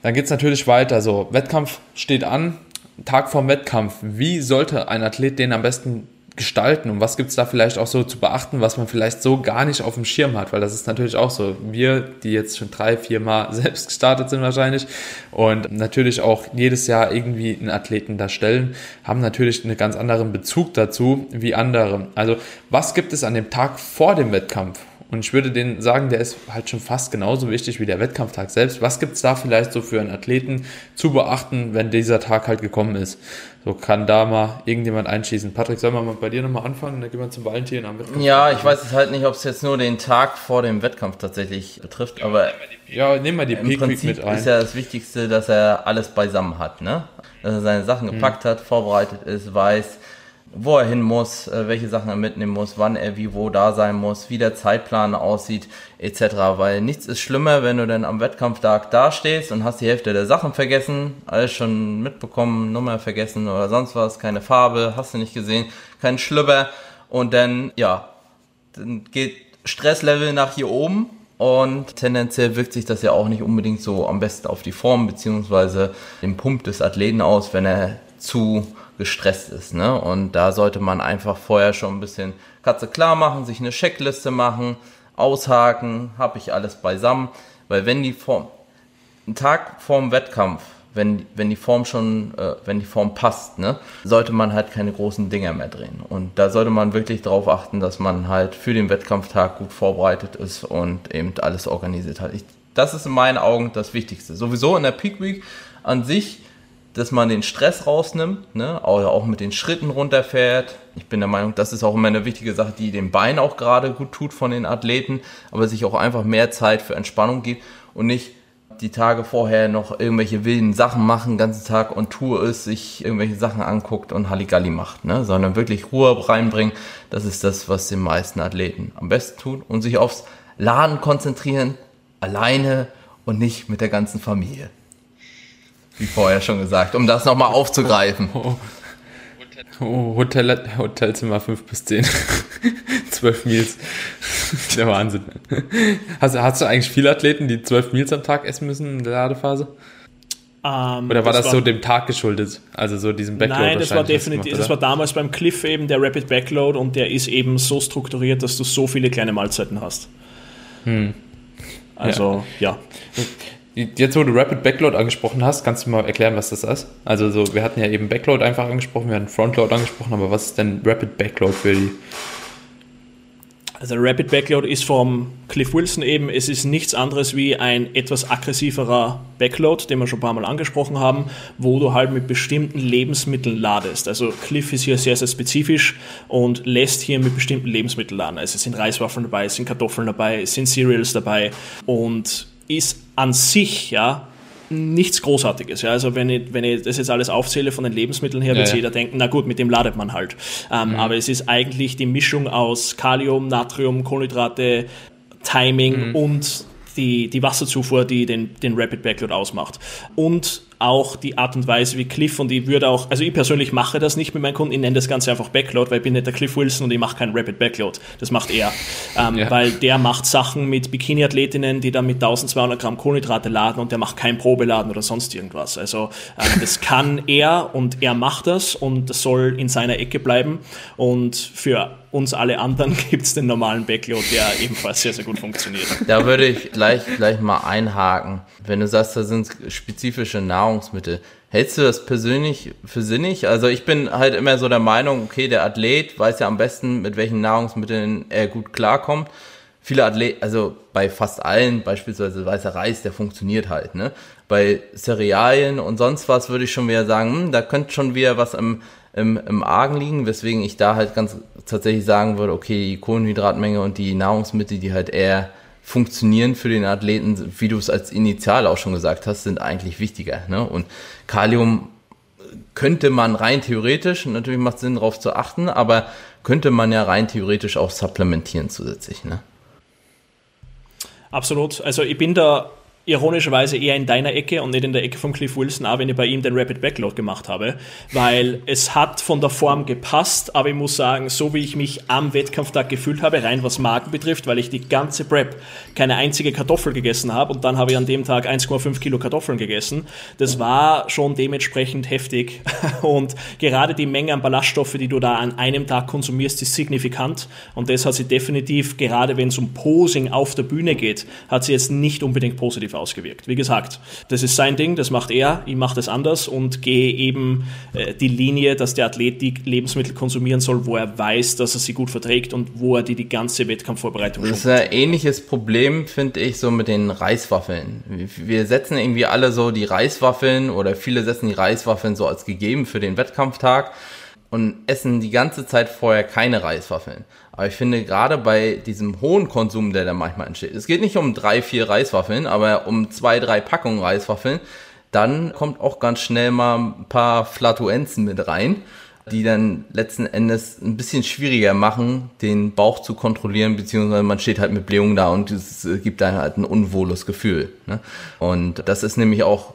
Dann geht es natürlich weiter. So, Wettkampf steht an, Tag vorm Wettkampf. Wie sollte ein Athlet den am besten gestalten und was gibt es da vielleicht auch so zu beachten, was man vielleicht so gar nicht auf dem Schirm hat, weil das ist natürlich auch so. Wir, die jetzt schon drei, vier Mal (laughs) selbst gestartet sind wahrscheinlich und natürlich auch jedes Jahr irgendwie einen Athleten da stellen, haben natürlich einen ganz anderen Bezug dazu wie andere. Also was gibt es an dem Tag vor dem Wettkampf? Und ich würde denen sagen, der ist halt schon fast genauso wichtig wie der Wettkampftag selbst. Was gibt es da vielleicht so für einen Athleten zu beachten, wenn dieser Tag halt gekommen ist? So kann da mal irgendjemand einschießen. Patrick, sollen wir mal bei dir nochmal anfangen? Dann gehen wir zum Valentin am Wettkampf. Ja, ich weiß es halt nicht, ob es jetzt nur den Tag vor dem Wettkampf tatsächlich betrifft, aber ja, nehmen wir die Peak Week mit ein. ist ja das Wichtigste, dass er alles beisammen hat, ne? Dass er seine Sachen hm. gepackt hm. hat, vorbereitet ist, weiß, wo er hin muss, äh, welche Sachen er mitnehmen muss, wann er wie wo da sein muss, wie der Zeitplan aussieht, etc. Weil nichts ist schlimmer, wenn du dann am Wettkampftag dastehst und hast die Hälfte der Sachen vergessen, alles schon mitbekommen, Nummer vergessen oder sonst was, keine Farbe, hast du nicht gesehen, kein Schlüpper und dann, ja, dann geht Stresslevel nach hier oben und tendenziell wirkt sich das ja auch nicht unbedingt so am besten auf die Form beziehungsweise den Pump des Athleten aus, wenn er zu gestresst ist. Ne? Und da sollte man einfach vorher schon ein bisschen Katze klar machen, sich eine Checkliste machen, aushaken, habe ich alles beisammen. Weil wenn die Form, ein Tag vorm Wettkampf, wenn, wenn die Form schon, äh, wenn die Form passt, ne, sollte man halt keine großen Dinger mehr drehen. Und da sollte man wirklich darauf achten, dass man halt für den Wettkampftag gut vorbereitet ist und eben alles organisiert hat. Ich, das ist in meinen Augen das Wichtigste. Sowieso in der Peak Week an sich dass man den Stress rausnimmt, ne, auch mit den Schritten runterfährt. Ich bin der Meinung, das ist auch immer eine wichtige Sache, die dem Bein auch gerade gut tut von den Athleten, aber sich auch einfach mehr Zeit für Entspannung gibt und nicht die Tage vorher noch irgendwelche wilden Sachen machen, den ganzen Tag on Tour ist, sich irgendwelche Sachen anguckt und Halligalli macht, ne? sondern wirklich Ruhe reinbringen. Das ist das, was den meisten Athleten am besten tun und sich aufs Laden konzentrieren, alleine und nicht mit der ganzen Familie. Wie vorher schon gesagt, um das nochmal aufzugreifen. Oh. Oh, Hotel, Hotelzimmer 5 bis 10. 12 (laughs) Meals. (laughs) Der Wahnsinn. Hast, hast du eigentlich viele Athleten, die 12 Meals am Tag essen müssen in der Ladephase? Um, Oder war das, das war, so dem Tag geschuldet? Also so diesem Backload? Nein, das war definitiv, gemacht, das war damals beim Cliff eben der Rapid Backload und der ist eben so strukturiert, dass du so viele kleine Mahlzeiten hast. Hm. Also, ja. ja. Jetzt, wo du Rapid Backload angesprochen hast, kannst du mal erklären, was das ist? Also, so, wir hatten ja eben Backload einfach angesprochen, wir hatten Frontload angesprochen, aber was ist denn Rapid Backload für die? Also, Rapid Backload ist vom Cliff Wilson eben, es ist nichts anderes wie ein etwas aggressiverer Backload, den wir schon ein paar Mal angesprochen haben, wo du halt mit bestimmten Lebensmitteln ladest. Also, Cliff ist hier sehr, sehr spezifisch und lässt hier mit bestimmten Lebensmitteln laden. Also, es sind Reiswaffeln dabei, es sind Kartoffeln dabei, es sind Cereals dabei und ist an sich ja nichts Großartiges. Ja? Also wenn ich, wenn ich das jetzt alles aufzähle von den Lebensmitteln her, ja, wird ja. jeder denken, na gut, mit dem ladet man halt. Ähm, mhm. Aber es ist eigentlich die Mischung aus Kalium, Natrium, Kohlenhydrate, Timing mhm. und die, die Wasserzufuhr, die den, den Rapid Backload ausmacht. Und auch die Art und Weise wie Cliff und ich würde auch, also ich persönlich mache das nicht mit meinen Kunden, ich nenne das Ganze einfach Backload, weil ich bin nicht der Cliff Wilson und ich mache keinen Rapid Backload. Das macht er. Ähm, ja. Weil der macht Sachen mit Bikini-Athletinnen, die dann mit 1200 Gramm Kohlenhydrate laden und der macht kein Probeladen oder sonst irgendwas. Also ähm, das kann er und er macht das und das soll in seiner Ecke bleiben und für uns alle anderen (laughs) gibt es den normalen Backload, der ebenfalls sehr, sehr gut funktioniert. Da würde ich gleich, gleich mal einhaken. Wenn du sagst, da sind spezifische Nahrungsmittel, hältst du das persönlich für sinnig? Also ich bin halt immer so der Meinung, okay, der Athlet weiß ja am besten, mit welchen Nahrungsmitteln er gut klarkommt. Viele Athleten, also bei fast allen, beispielsweise weißer Reis, der funktioniert halt, ne? Bei Cerealien und sonst was würde ich schon wieder sagen, hm, da könnte schon wieder was im, im, im Argen liegen, weswegen ich da halt ganz tatsächlich sagen würde, okay, die Kohlenhydratmenge und die Nahrungsmittel, die halt eher funktionieren für den Athleten, wie du es als Initial auch schon gesagt hast, sind eigentlich wichtiger. Ne? Und Kalium könnte man rein theoretisch, natürlich macht es Sinn, darauf zu achten, aber könnte man ja rein theoretisch auch supplementieren zusätzlich. Ne? Absolut. Also ich bin da ironischerweise eher in deiner Ecke und nicht in der Ecke von Cliff Wilson, auch wenn ich bei ihm den Rapid Backload gemacht habe, weil es hat von der Form gepasst, aber ich muss sagen, so wie ich mich am Wettkampftag gefühlt habe, rein was Magen betrifft, weil ich die ganze Prep keine einzige Kartoffel gegessen habe und dann habe ich an dem Tag 1,5 Kilo Kartoffeln gegessen, das war schon dementsprechend heftig. (laughs) Und gerade die Menge an Ballaststoffe, die du da an einem Tag konsumierst, ist signifikant und das hat sie definitiv, gerade wenn es um Posing auf der Bühne geht, hat sie jetzt nicht unbedingt positiv positiv ausgewirkt. Wie gesagt, das ist sein Ding, das macht er, ich mache das anders und gehe eben äh, die Linie, dass der Athlet die Lebensmittel konsumieren soll, wo er weiß, dass er sie gut verträgt und wo er die die ganze Wettkampfvorbereitung Das ist ein ähnliches Problem, finde ich, so mit den Reiswaffeln. Wir setzen irgendwie alle so die Reiswaffeln oder viele setzen die Reiswaffeln so als gegeben für den Wettkampftag und essen die ganze Zeit vorher keine Reiswaffeln. Aber ich finde gerade bei diesem hohen Konsum, der da manchmal entsteht, es geht nicht um drei, vier Reiswaffeln, aber um zwei, drei Packungen Reiswaffeln, dann kommt auch ganz schnell mal ein paar Flatuenzen mit rein, die dann letzten Endes ein bisschen schwieriger machen, den Bauch zu kontrollieren, beziehungsweise man steht halt mit Blähung da und es gibt dann halt ein unwohles Gefühl. Ne? Und das ist nämlich auch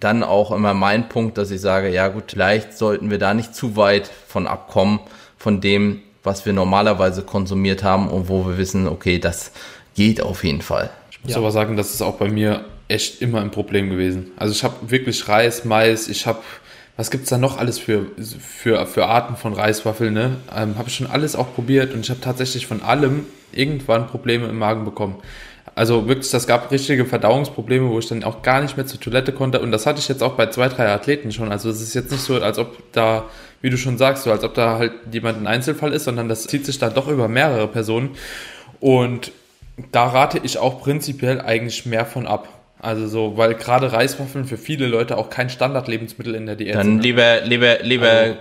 dann auch immer mein Punkt, dass ich sage, ja gut, vielleicht sollten wir da nicht zu weit von abkommen, von dem, was wir normalerweise konsumiert haben und wo wir wissen, okay, das geht auf jeden Fall. Ich muss ja. aber sagen, das ist auch bei mir echt immer ein Problem gewesen. Also ich habe wirklich Reis, Mais, ich habe, was gibt es da noch alles für, für, für Arten von Reiswaffeln, ne? Ähm, habe ich schon alles auch probiert und ich habe tatsächlich von allem irgendwann Probleme im Magen bekommen. Also wirklich, das gab richtige Verdauungsprobleme, wo ich dann auch gar nicht mehr zur Toilette konnte. Und das hatte ich jetzt auch bei zwei, drei Athleten schon. Also es ist jetzt nicht so, als ob da, wie du schon sagst, so als ob da halt jemand ein Einzelfall ist, sondern das zieht sich dann doch über mehrere Personen. Und da rate ich auch prinzipiell eigentlich mehr von ab. Also so, weil gerade Reiswaffeln für viele Leute auch kein Standardlebensmittel in der Diät sind. Dann ne? lieber, lieber, lieber also,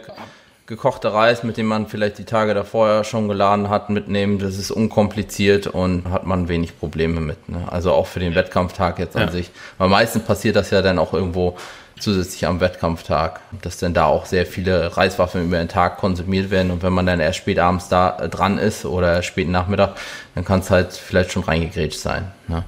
gekochter Reis, mit dem man vielleicht die Tage davor schon geladen hat, mitnehmen. Das ist unkompliziert und hat man wenig Probleme mit. Ne? Also auch für den Wettkampftag jetzt an ja. sich. Weil meistens passiert das ja dann auch irgendwo zusätzlich am Wettkampftag, dass dann da auch sehr viele Reiswaffeln über den Tag konsumiert werden und wenn man dann erst spät abends da äh, dran ist oder spät Nachmittag, dann kann es halt vielleicht schon reingegrätscht sein. Ne?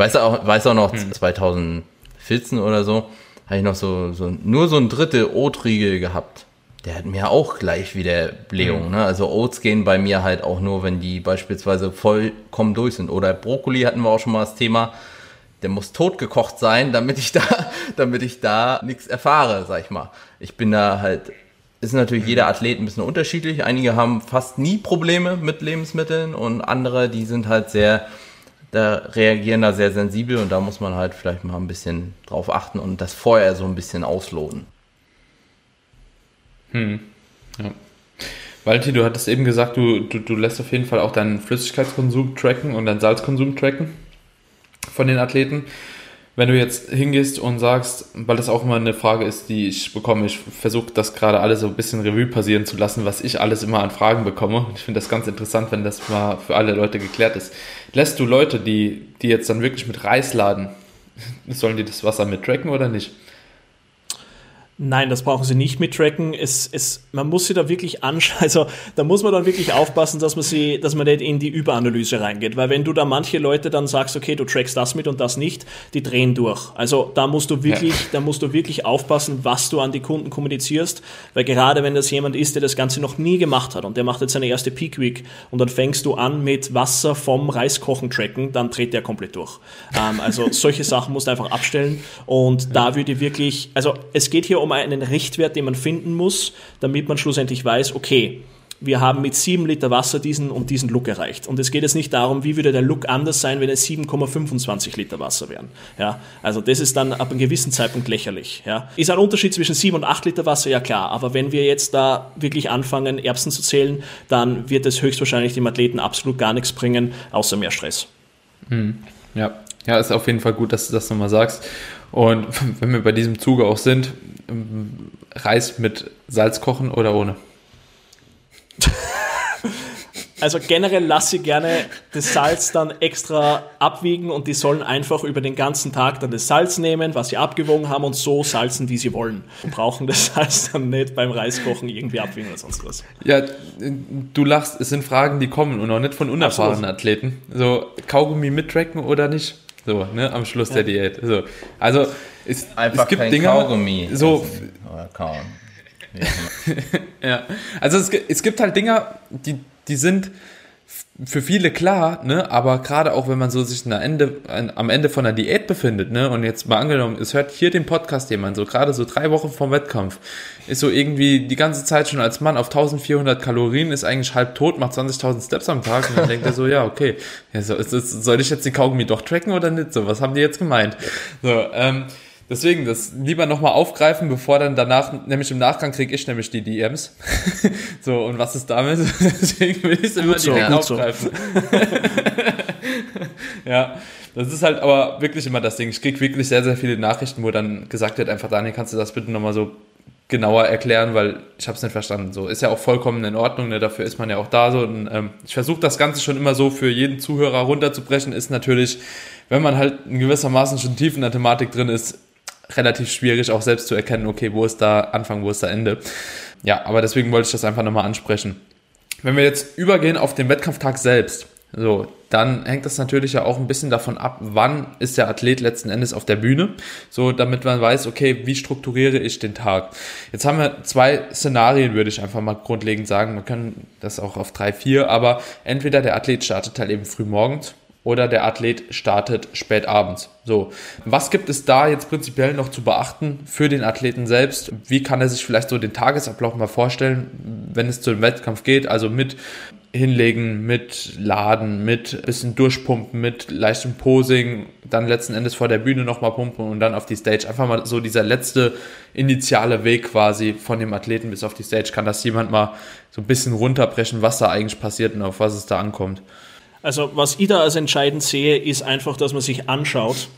weiß auch, weiß auch noch, hm. 2014 oder so, habe ich noch so, so nur so ein Drittel Oatriegel gehabt. Der hat mir auch gleich wieder Blähung. Mhm. Ne? Also Oats gehen bei mir halt auch nur, wenn die beispielsweise vollkommen durch sind. Oder Brokkoli hatten wir auch schon mal das Thema. Der muss totgekocht sein, (laughs) damit ich da, damit ich da nichts erfahre, sag ich mal. Ich bin da halt ist natürlich jeder Athlet ein bisschen unterschiedlich. Einige haben fast nie Probleme mit Lebensmitteln und andere, die sind halt sehr, da reagieren da sehr sensibel und da muss man halt vielleicht mal ein bisschen drauf achten und das vorher so ein bisschen ausloten. Hm. Ja. Valentin, du hattest eben gesagt, du, du, du lässt auf jeden Fall auch deinen Flüssigkeitskonsum tracken und deinen Salzkonsum tracken von den Athleten wenn du jetzt hingehst und sagst, weil das auch immer eine Frage ist, die ich bekomme, ich versuche das gerade alles so ein bisschen Revue passieren zu lassen, was ich alles immer an Fragen bekomme. Ich finde das ganz interessant, wenn das mal für alle Leute geklärt ist. Lässt du Leute, die, die jetzt dann wirklich mit Reis laden, (laughs) sollen die das Wasser mit tracken oder nicht? Nein, das brauchen sie nicht mit tracken. Es, es, man muss sie da wirklich anschauen. (laughs) Also da muss man dann wirklich aufpassen, dass man sie, dass man nicht in die Überanalyse reingeht. Weil wenn du da manche Leute dann sagst, okay, du trackst das mit und das nicht, die drehen durch. Also da musst du wirklich, ja. da musst du wirklich aufpassen, was du an die Kunden kommunizierst. Weil gerade wenn das jemand ist, der das Ganze noch nie gemacht hat und der macht jetzt seine erste Peak Week und dann fängst du an mit Wasser vom Reiskochen tracken, dann dreht der komplett durch. Ähm, also solche Sachen musst du einfach abstellen. Und ja. da würde ich wirklich, also es geht hier um um einen Richtwert, den man finden muss, damit man schlussendlich weiß, okay, wir haben mit 7 Liter Wasser diesen und diesen Look erreicht. Und es geht jetzt nicht darum, wie würde der Look anders sein, wenn es 7,25 Liter Wasser wären. Ja, also das ist dann ab einem gewissen Zeitpunkt lächerlich. Ja. Ist ein Unterschied zwischen 7 und 8 Liter Wasser, ja klar. Aber wenn wir jetzt da wirklich anfangen, Erbsen zu zählen, dann wird es höchstwahrscheinlich dem Athleten absolut gar nichts bringen, außer mehr Stress. Hm. Ja. ja, ist auf jeden Fall gut, dass du das nochmal sagst. Und (laughs) wenn wir bei diesem Zuge auch sind, Reis mit Salz kochen oder ohne? (laughs) Also generell lasse ich gerne das Salz dann extra abwiegen und die sollen einfach über den ganzen Tag dann das Salz nehmen, was sie abgewogen haben und so salzen, wie sie wollen. Und brauchen das Salz dann nicht beim Reiskochen irgendwie abwiegen oder sonst was. Ja, du lachst, es sind Fragen, die kommen und auch nicht von unerfahrenen Absolut. Athleten. So, Kaugummi mittracken oder nicht? So, ne, am Schluss ja. der Diät. So. Also, es, Einfach es gibt kein Dinge, Kaugummi so, kauen. (laughs) ja, also es, es gibt halt Dinge, die, die sind für viele klar, ne, aber gerade auch wenn man so sich Ende, am Ende von einer Diät befindet, ne, und jetzt mal angenommen, es hört hier den Podcast jemand, so gerade so drei Wochen vom Wettkampf, ist so irgendwie die ganze Zeit schon als Mann auf 1400 Kalorien, ist eigentlich halb tot, macht 20.000 Steps am Tag und dann denkt er so, ja, okay, ja, so, ist, soll ich jetzt die Kaugummi doch tracken oder nicht? So, was haben die jetzt gemeint? So, ähm, Deswegen, das lieber nochmal aufgreifen, bevor dann danach, nämlich im Nachgang kriege ich nämlich die DMs. (laughs) so, und was ist damit? (laughs) Deswegen will ich es immer so, direkt aufgreifen. So. (laughs) ja, das ist halt aber wirklich immer das Ding. Ich kriege wirklich sehr, sehr viele Nachrichten, wo dann gesagt wird, einfach Daniel, kannst du das bitte nochmal so genauer erklären, weil ich habe es nicht verstanden. So ist ja auch vollkommen in Ordnung, ne? dafür ist man ja auch da so. Und, ähm, ich versuche das Ganze schon immer so für jeden Zuhörer runterzubrechen. Ist natürlich, wenn man halt in gewissermaßen schon tief in der Thematik drin ist, relativ schwierig, auch selbst zu erkennen, okay, wo ist da Anfang, wo ist da Ende. Ja, aber deswegen wollte ich das einfach nochmal ansprechen. Wenn wir jetzt übergehen auf den Wettkampftag selbst, so, dann hängt das natürlich ja auch ein bisschen davon ab, wann ist der Athlet letzten Endes auf der Bühne, so damit man weiß, okay, wie strukturiere ich den Tag. Jetzt haben wir zwei Szenarien, würde ich einfach mal grundlegend sagen. Wir können das auch auf drei, vier, aber entweder der Athlet startet halt eben früh morgens oder der Athlet startet spät abends. So, was gibt es da jetzt prinzipiell noch zu beachten für den Athleten selbst? Wie kann er sich vielleicht so den Tagesablauf mal vorstellen, wenn es zu dem Wettkampf geht? Also mit hinlegen, mit Laden, mit bisschen durchpumpen, mit leichtem Posing, dann letzten Endes vor der Bühne nochmal pumpen und dann auf die Stage. Einfach mal so dieser letzte initiale Weg quasi von dem Athleten bis auf die Stage. Kann das jemand mal so ein bisschen runterbrechen, was da eigentlich passiert und auf was es da ankommt? Also was ich da als entscheidend sehe, ist einfach, dass man sich anschaut,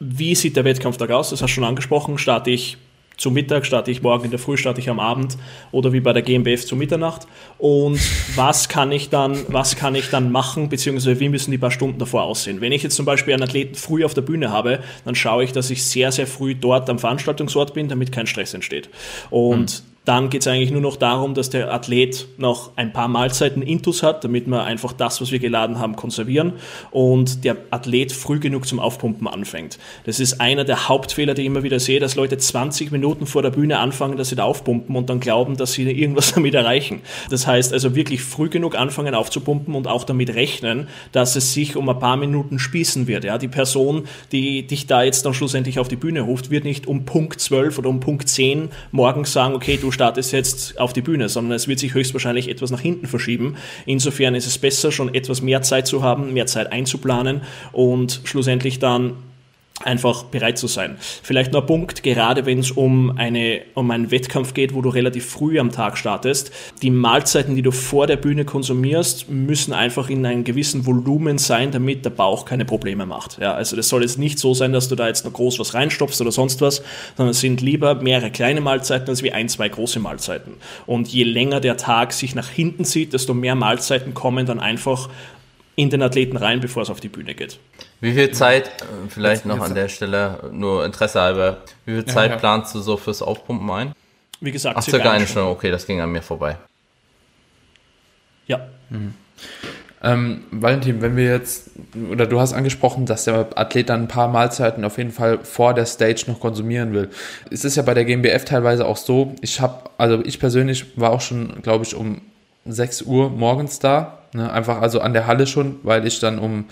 wie sieht der Wettkampftag aus? Das hast du schon angesprochen. Starte ich zu Mittag, starte ich morgen in der Früh, starte ich am Abend oder wie bei der GmbF zu Mitternacht. Und was kann ich dann, was kann ich dann machen, beziehungsweise wie müssen die paar Stunden davor aussehen? Wenn ich jetzt zum Beispiel einen Athleten früh auf der Bühne habe, dann schaue ich, dass ich sehr, sehr früh dort am Veranstaltungsort bin, damit kein Stress entsteht. Und mhm Dann geht es eigentlich nur noch darum, dass der Athlet noch ein paar Mahlzeiten intus hat, damit wir einfach das, was wir geladen haben, konservieren und der Athlet früh genug zum Aufpumpen anfängt. Das ist einer der Hauptfehler, die ich immer wieder sehe, dass Leute 20 Minuten vor der Bühne anfangen, dass sie da aufpumpen und dann glauben, dass sie irgendwas (laughs) damit erreichen. Das heißt also wirklich früh genug anfangen aufzupumpen und auch damit rechnen, dass es sich um ein paar Minuten spießen wird. Ja, die Person, die dich da jetzt dann schlussendlich auf die Bühne ruft, wird nicht um Punkt 12 oder um Punkt 10 morgens sagen, okay, du startest jetzt auf die Bühne, sondern es wird sich höchstwahrscheinlich etwas nach hinten verschieben. Insofern ist es besser, schon etwas mehr Zeit zu haben, mehr Zeit einzuplanen und schlussendlich dann einfach bereit zu sein. Vielleicht noch ein Punkt, gerade wenn es um, eine, um einen Wettkampf geht, wo du relativ früh am Tag startest. Die Mahlzeiten, die du vor der Bühne konsumierst, müssen einfach in einem gewissen Volumen sein, damit der Bauch keine Probleme macht. Ja, also das soll jetzt nicht so sein, dass du da jetzt noch groß was reinstopfst oder sonst was, sondern es sind lieber mehrere kleine Mahlzeiten als wie ein, zwei große Mahlzeiten. Und je länger der Tag sich nach hinten zieht, desto mehr Mahlzeiten kommen dann einfach in den Athleten rein, bevor es auf die Bühne geht. Wie viel Zeit, äh, vielleicht noch an der Stelle, nur Interesse halber, wie viel Zeit ja, ja. planst du so fürs Aufpumpen ein? Wie gesagt, Ach, circa eine Stunde, okay, das ging an mir vorbei. Ja. Mhm. Ähm, Valentin, wenn wir jetzt, oder du hast angesprochen, dass der Athlet dann ein paar Mahlzeiten auf jeden Fall vor der Stage noch konsumieren will. Es ist ja bei der GmbF teilweise auch so, ich habe, also ich persönlich war auch schon, glaube ich, um 6 Uhr morgens da, ne? einfach also an der Halle schon, weil ich dann um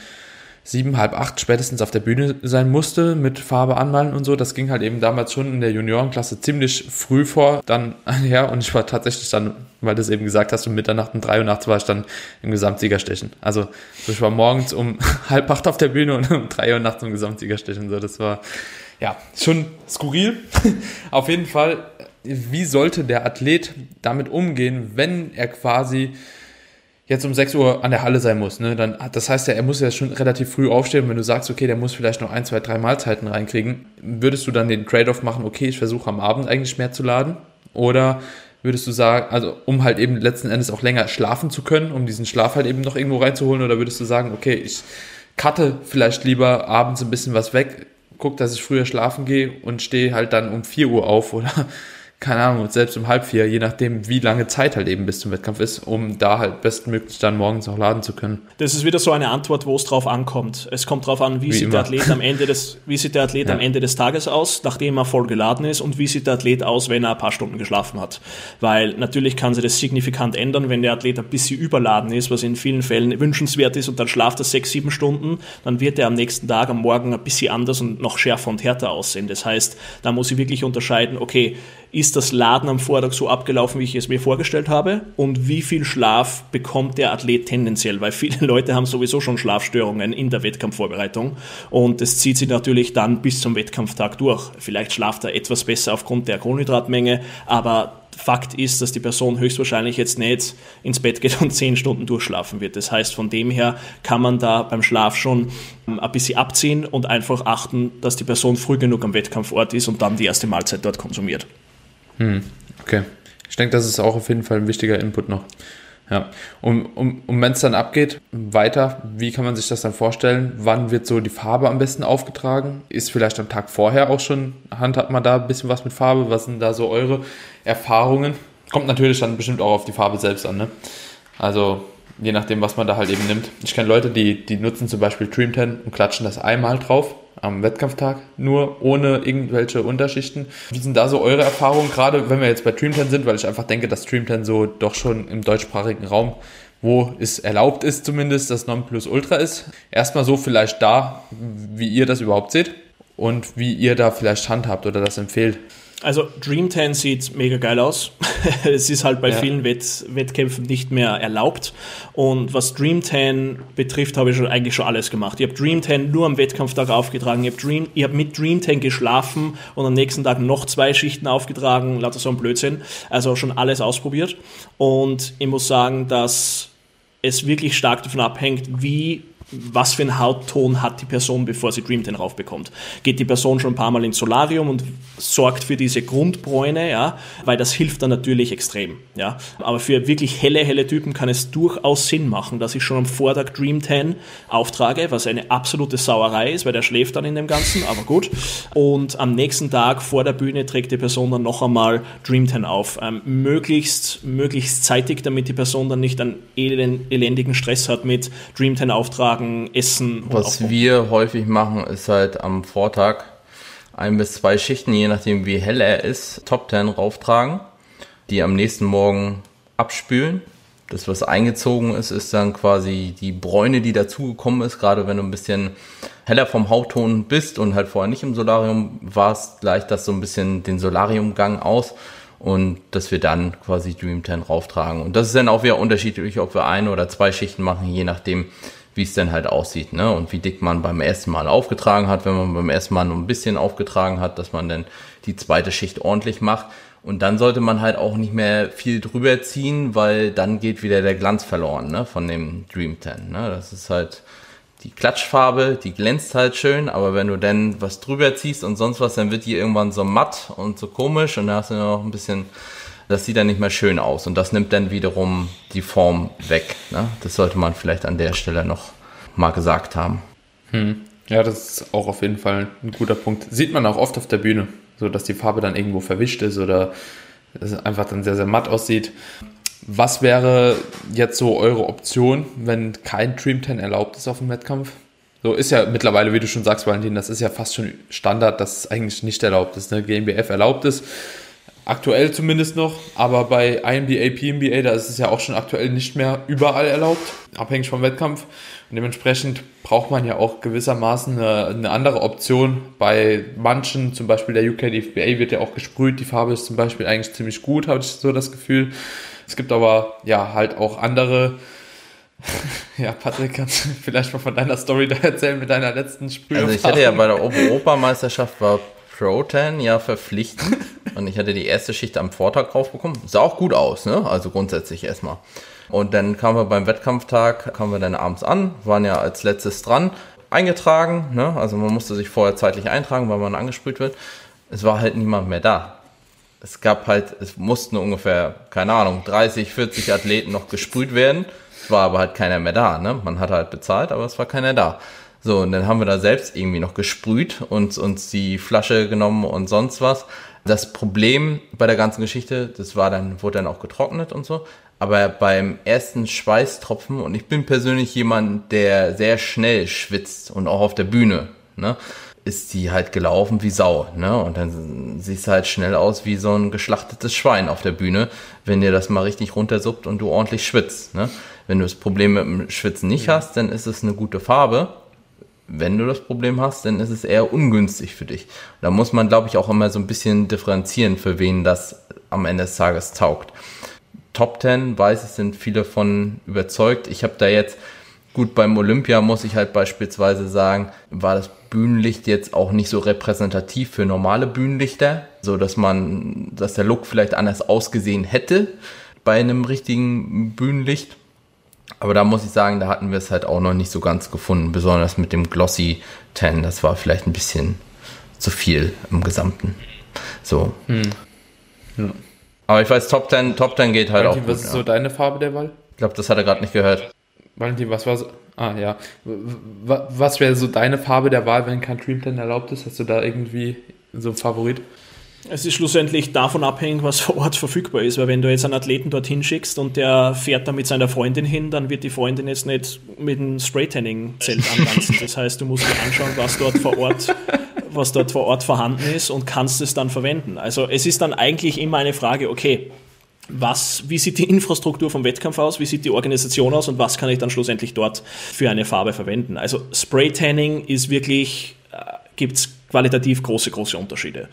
sieben, halb acht spätestens auf der Bühne sein musste mit Farbe anmalen und so. Das ging halt eben damals schon in der Juniorenklasse ziemlich früh vor dann her und ich war tatsächlich dann, weil du es eben gesagt hast, um Mitternacht und drei Uhr nachts war ich dann im Gesamtsiegerstechen. Also ich war morgens um (laughs) halb acht auf der Bühne und um drei Uhr nachts im Gesamtsiegerstechen. So, das war ja schon skurril. (laughs) auf jeden Fall, wie sollte der Athlet damit umgehen, wenn er quasi jetzt um 6 Uhr an der Halle sein muss, ne, dann, das heißt ja, er muss ja schon relativ früh aufstehen. wenn du sagst, okay, der muss vielleicht noch ein, zwei, drei Mahlzeiten reinkriegen, würdest du dann den Trade-off machen, okay, ich versuche am Abend eigentlich mehr zu laden? Oder würdest du sagen, also um halt eben letzten Endes auch länger schlafen zu können, um diesen Schlaf halt eben noch irgendwo reinzuholen? Oder würdest du sagen, okay, ich cutte vielleicht lieber abends ein bisschen was weg, guck, dass ich früher schlafen gehe und stehe halt dann um 4 Uhr auf oder keine Ahnung, selbst um halb vier, je nachdem, wie lange Zeit halt eben bis zum Wettkampf ist, um da halt bestmöglich dann morgens auch laden zu können. Das ist wieder so eine Antwort, wo es drauf ankommt. Es kommt drauf an, wie, wie sieht immer. der Athlet am Ende des, wie sieht der Athlet ja. am Ende des Tages aus, nachdem er voll geladen ist und wie sieht der Athlet aus, wenn er ein paar Stunden geschlafen hat. Weil natürlich kann sich das signifikant ändern, wenn der Athlet ein bisschen überladen ist, was in vielen Fällen wünschenswert ist und dann schlaft er sechs, sieben Stunden, dann wird er am nächsten Tag, am Morgen ein bisschen anders und noch schärfer und härter aussehen. Das heißt, da muss ich wirklich unterscheiden, okay, ist das Laden am Vortag so abgelaufen, wie ich es mir vorgestellt habe und wie viel Schlaf bekommt der Athlet tendenziell, weil viele (laughs) Leute haben sowieso schon Schlafstörungen in der Wettkampfvorbereitung und das zieht sich natürlich dann bis zum Wettkampftag durch. Vielleicht schlaft er etwas besser aufgrund der Kohlenhydratmenge, aber Fakt ist, dass die Person höchstwahrscheinlich jetzt nicht ins Bett geht und (laughs) zehn Stunden durchschlafen wird. Das heißt, von dem her kann man da beim Schlaf schon ähm, ein bisschen abziehen und einfach achten, dass die Person früh genug am Wettkampfort ist und dann die erste Mahlzeit dort konsumiert. Hm, okay. Ich denke, das ist auch auf jeden Fall ein wichtiger Input noch. Ja. Und, um, um wenn es dann abgeht, weiter, wie kann man sich das dann vorstellen? Wann wird so die Farbe am besten aufgetragen? Ist vielleicht am Tag vorher auch schon, handhabt man da ein bisschen was mit Farbe? Was sind da so eure Erfahrungen? Kommt natürlich dann bestimmt auch auf die Farbe selbst an, ne? Also je nachdem, was man da halt eben nimmt. Ich kenne Leute, die, die nutzen zum Beispiel Dream 10 und klatschen das einmal drauf am Wettkampftag, nur ohne irgendwelche Unterschichten. Wie sind da so eure Erfahrungen, gerade wenn wir jetzt bei Dream 10 sind, weil ich einfach denke, dass Dream 10 so doch schon im deutschsprachigen Raum, wo es erlaubt ist zumindest, das Nonplusultra ist. Erstmal so vielleicht da, wie ihr das überhaupt seht und wie ihr da vielleicht handhabt oder das empfehlt. Also Dream 10 sieht mega geil aus. (laughs) es ist halt bei ja. vielen Wett Wettkämpfen nicht mehr erlaubt. Und was Dream 10 betrifft, habe ich schon, eigentlich schon alles gemacht. Ich habe Dream 10 nur am Wettkampftag aufgetragen. Ich habe hab mit Dream 10 geschlafen und am nächsten Tag noch zwei Schichten aufgetragen. Lauter so ein Blödsinn. Also schon alles ausprobiert. Und ich muss sagen, dass es wirklich stark davon abhängt, wie was für einen Hautton hat die Person, bevor sie Dream Tan raufbekommt. Geht die Person schon ein paar Mal ins Solarium und sorgt für diese Grundbräune, ja, weil das hilft dann natürlich extrem, ja. Aber für wirklich helle, helle Typen kann es durchaus Sinn machen, dass ich schon am Vortag Dream Tan auftrage, was eine absolute Sauerei ist, weil der schläft dann in dem Ganzen, aber gut. Und am nächsten Tag vor der Bühne trägt die Person dann noch einmal Dream Tan auf. Ähm, möglichst, möglichst zeitig, damit die Person dann nicht einen elendigen Stress hat mit Dream Tan auftragen Tagen essen. Was wir häufig machen, ist halt am Vortag ein bis zwei Schichten, je nachdem wie hell er ist, Top 10 rauftragen, die am nächsten Morgen abspülen. Das, was eingezogen ist, ist dann quasi die Bräune, die dazugekommen ist. Gerade wenn du ein bisschen heller vom Hautton bist und halt vorher nicht im Solarium warst, gleicht das so ein bisschen den Solariumgang aus und dass wir dann quasi Dream 10 rauftragen. Und das ist dann auch wieder unterschiedlich, ob wir eine oder zwei Schichten machen, je nachdem, wie es denn halt aussieht, ne? Und wie dick man beim ersten Mal aufgetragen hat, wenn man beim ersten Mal nur ein bisschen aufgetragen hat, dass man dann die zweite Schicht ordentlich macht. Und dann sollte man halt auch nicht mehr viel drüber ziehen, weil dann geht wieder der Glanz verloren, ne? Von dem Dream 10, ne? Das ist halt die Klatschfarbe, die glänzt halt schön, aber wenn du dann was drüber ziehst und sonst was, dann wird die irgendwann so matt und so komisch und da hast du noch ein bisschen das sieht dann nicht mehr schön aus und das nimmt dann wiederum die Form weg. Ne? Das sollte man vielleicht an der Stelle noch mal gesagt haben. Hm. Ja, das ist auch auf jeden Fall ein guter Punkt. Sieht man auch oft auf der Bühne, so dass die Farbe dann irgendwo verwischt ist oder es einfach dann sehr, sehr matt aussieht. Was wäre jetzt so eure Option, wenn kein Dream 10 erlaubt ist auf dem Wettkampf? So ist ja mittlerweile, wie du schon sagst, Valentin, das ist ja fast schon Standard, dass es eigentlich nicht erlaubt ist. Ne? GmbF erlaubt ist. Aktuell zumindest noch, aber bei IMDA, PMBA, da ist es ja auch schon aktuell nicht mehr überall erlaubt, abhängig vom Wettkampf. Und dementsprechend braucht man ja auch gewissermaßen eine, eine andere Option. Bei manchen, zum Beispiel der UK DFBA, wird ja auch gesprüht. Die Farbe ist zum Beispiel eigentlich ziemlich gut, habe ich so das Gefühl. Es gibt aber ja halt auch andere. (laughs) ja, Patrick, kannst du vielleicht mal von deiner Story da erzählen mit deiner letzten Sprüherfahrung? Also ich hatte ja bei der Europameisterschaft war Pro-Tan ja verpflichtend. (laughs) Und ich hatte die erste Schicht am Vortag drauf bekommen. Sah auch gut aus, ne? Also grundsätzlich erstmal. Und dann kamen wir beim Wettkampftag, kamen wir dann abends an, waren ja als letztes dran, eingetragen, ne? Also man musste sich vorher zeitlich eintragen, weil man angesprüht wird. Es war halt niemand mehr da. Es gab halt, es mussten ungefähr, keine Ahnung, 30, 40 Athleten noch gesprüht werden. Es war aber halt keiner mehr da, ne? Man hat halt bezahlt, aber es war keiner da. So, und dann haben wir da selbst irgendwie noch gesprüht und uns die Flasche genommen und sonst was. Das Problem bei der ganzen Geschichte, das war dann, wurde dann auch getrocknet und so. Aber beim ersten Schweißtropfen, und ich bin persönlich jemand, der sehr schnell schwitzt und auch auf der Bühne, ne, ist die halt gelaufen wie Sau, ne? Und dann siehst du halt schnell aus wie so ein geschlachtetes Schwein auf der Bühne, wenn dir das mal richtig runtersuppt und du ordentlich schwitzt, ne? Wenn du das Problem mit dem Schwitzen nicht hast, dann ist es eine gute Farbe wenn du das Problem hast, dann ist es eher ungünstig für dich. Da muss man, glaube ich, auch immer so ein bisschen differenzieren, für wen das am Ende des Tages taugt. Top 10, weiß ich, sind viele von überzeugt. Ich habe da jetzt, gut, beim Olympia muss ich halt beispielsweise sagen, war das Bühnenlicht jetzt auch nicht so repräsentativ für normale Bühnenlichter, so dass man, dass der Look vielleicht anders ausgesehen hätte bei einem richtigen Bühnenlicht. Aber da muss ich sagen, da hatten wir es halt auch noch nicht so ganz gefunden, besonders mit dem Glossy 10. Das war vielleicht ein bisschen zu viel im Gesamten. So. Hm. Ja. Aber ich weiß, Top 10, Top 10 geht halt Valentin, auch. Was ist ja. so deine Farbe der Wahl? Ich glaube, das hat er gerade nicht gehört. Valentin, was war so. Ah, ja. Was wäre so deine Farbe der Wahl, wenn kein Dream 10 erlaubt ist? Hast du da irgendwie so einen Favorit? Es ist schlussendlich davon abhängig, was vor Ort (laughs) verfügbar ist, weil wenn du jetzt einen Athleten dorthin schickst und der fährt da mit seiner Freundin hin, dann wird die Freundin jetzt nicht mit einem Spray-Tanning-Zelt antanzen. Das heißt, du musst dir anschauen, was dort vor Ort was dort vor Ort vorhanden ist und kannst es dann verwenden. Also es ist dann eigentlich immer eine Frage, okay, was, wie sieht die Infrastruktur vom Wettkampf aus, wie sieht die Organisation aus und was kann ich dann schlussendlich dort für eine Farbe verwenden. Also Spray-Tanning ist wirklich, äh, gibt es qualitativ große, große Unterschiede.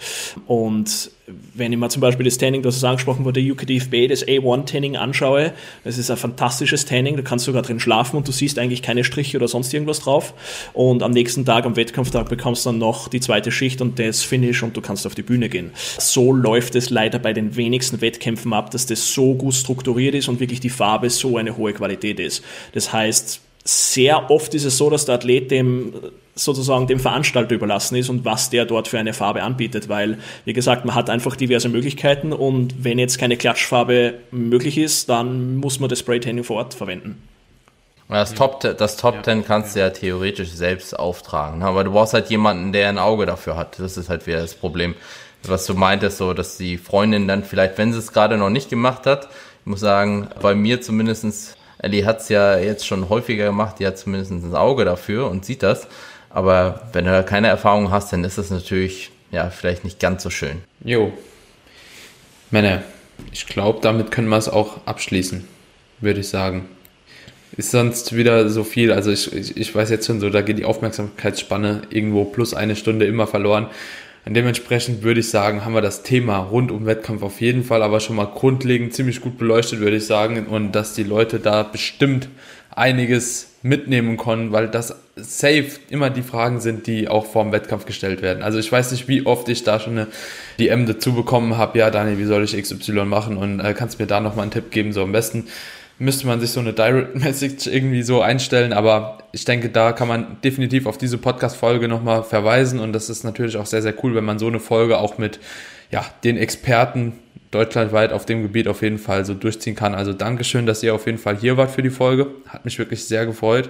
Und wenn ich mir zum Beispiel das Tanning, das angesprochen wurde, UKDFB, das A1-Tanning anschaue, das ist ein fantastisches Tanning, da kannst du sogar drin schlafen und du siehst eigentlich keine Striche oder sonst irgendwas drauf. Und am nächsten Tag, am Wettkampftag, bekommst du dann noch die zweite Schicht und das Finish und du kannst auf die Bühne gehen. So läuft es leider bei den wenigsten Wettkämpfen ab, dass das so gut strukturiert ist und wirklich die Farbe so eine hohe Qualität ist. Das heißt, sehr oft ist es so, dass der Athlet dem sozusagen dem Veranstalter überlassen ist und was der dort für eine Farbe anbietet, weil, wie gesagt, man hat einfach diverse Möglichkeiten und wenn jetzt keine Klatschfarbe möglich ist, dann muss man das Spray-Tanning vor Ort verwenden. Das Top, das Top ja, 10 kannst du ja theoretisch selbst auftragen, aber du brauchst halt jemanden, der ein Auge dafür hat. Das ist halt wieder das Problem. Was du meintest, so, dass die Freundin dann vielleicht, wenn sie es gerade noch nicht gemacht hat, ich muss sagen, bei mir zumindestens Ellie hat es ja jetzt schon häufiger gemacht, die hat zumindest ein Auge dafür und sieht das. Aber wenn du da keine Erfahrung hast, dann ist das natürlich ja vielleicht nicht ganz so schön. Jo. Männer, ich glaube, damit können wir es auch abschließen, würde ich sagen. Ist sonst wieder so viel, also ich, ich, ich weiß jetzt schon so, da geht die Aufmerksamkeitsspanne irgendwo plus eine Stunde immer verloren. Dementsprechend würde ich sagen, haben wir das Thema rund um Wettkampf auf jeden Fall aber schon mal grundlegend ziemlich gut beleuchtet, würde ich sagen. Und dass die Leute da bestimmt einiges mitnehmen konnten, weil das safe immer die Fragen sind, die auch vor dem Wettkampf gestellt werden. Also ich weiß nicht, wie oft ich da schon eine DM dazu bekommen habe, ja Daniel, wie soll ich XY machen und äh, kannst mir da nochmal einen Tipp geben, so am besten müsste man sich so eine Direct (laughs) Message irgendwie so einstellen, aber ich denke, da kann man definitiv auf diese Podcast-Folge nochmal verweisen und das ist natürlich auch sehr, sehr cool, wenn man so eine Folge auch mit ja, den Experten deutschlandweit auf dem Gebiet auf jeden Fall so durchziehen kann. Also Dankeschön, dass ihr auf jeden Fall hier wart für die Folge. Hat mich wirklich sehr gefreut.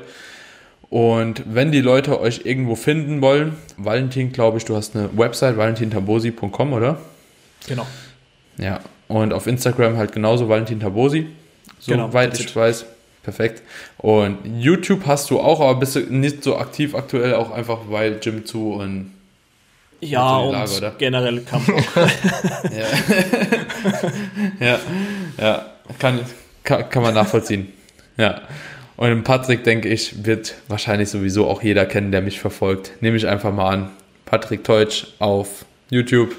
Und wenn die Leute euch irgendwo finden wollen, Valentin, glaube ich, du hast eine Website, valentintabosi.com, oder? Genau. Ja, und auf Instagram halt genauso Valentin Tabosi soweit genau, ich weiß. Perfekt. Und YouTube hast du auch, aber bist du nicht so aktiv aktuell, auch einfach weil Gym zu und ja, und Lage, generell Kampfbock. (laughs) ja. (laughs) ja, ja, kann, kann, kann man nachvollziehen. Ja. Und Patrick, denke ich, wird wahrscheinlich sowieso auch jeder kennen, der mich verfolgt. Nehme ich einfach mal an. Patrick Teutsch auf YouTube,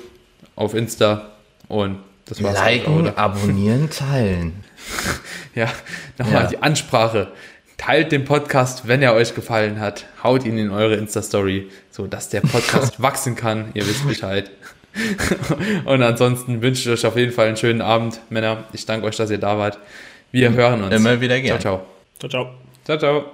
auf Insta und das war's. Liken, auch, abonnieren, teilen. (laughs) ja, nochmal ja. die Ansprache. Teilt den Podcast, wenn er euch gefallen hat. Haut ihn in eure Insta-Story, so dass der Podcast (laughs) wachsen kann. Ihr wisst Bescheid. (laughs) Und ansonsten wünsche ich euch auf jeden Fall einen schönen Abend, Männer. Ich danke euch, dass ihr da wart. Wir hören uns. Immer wieder gerne. Ciao, ciao. Ciao, ciao. Ciao, ciao.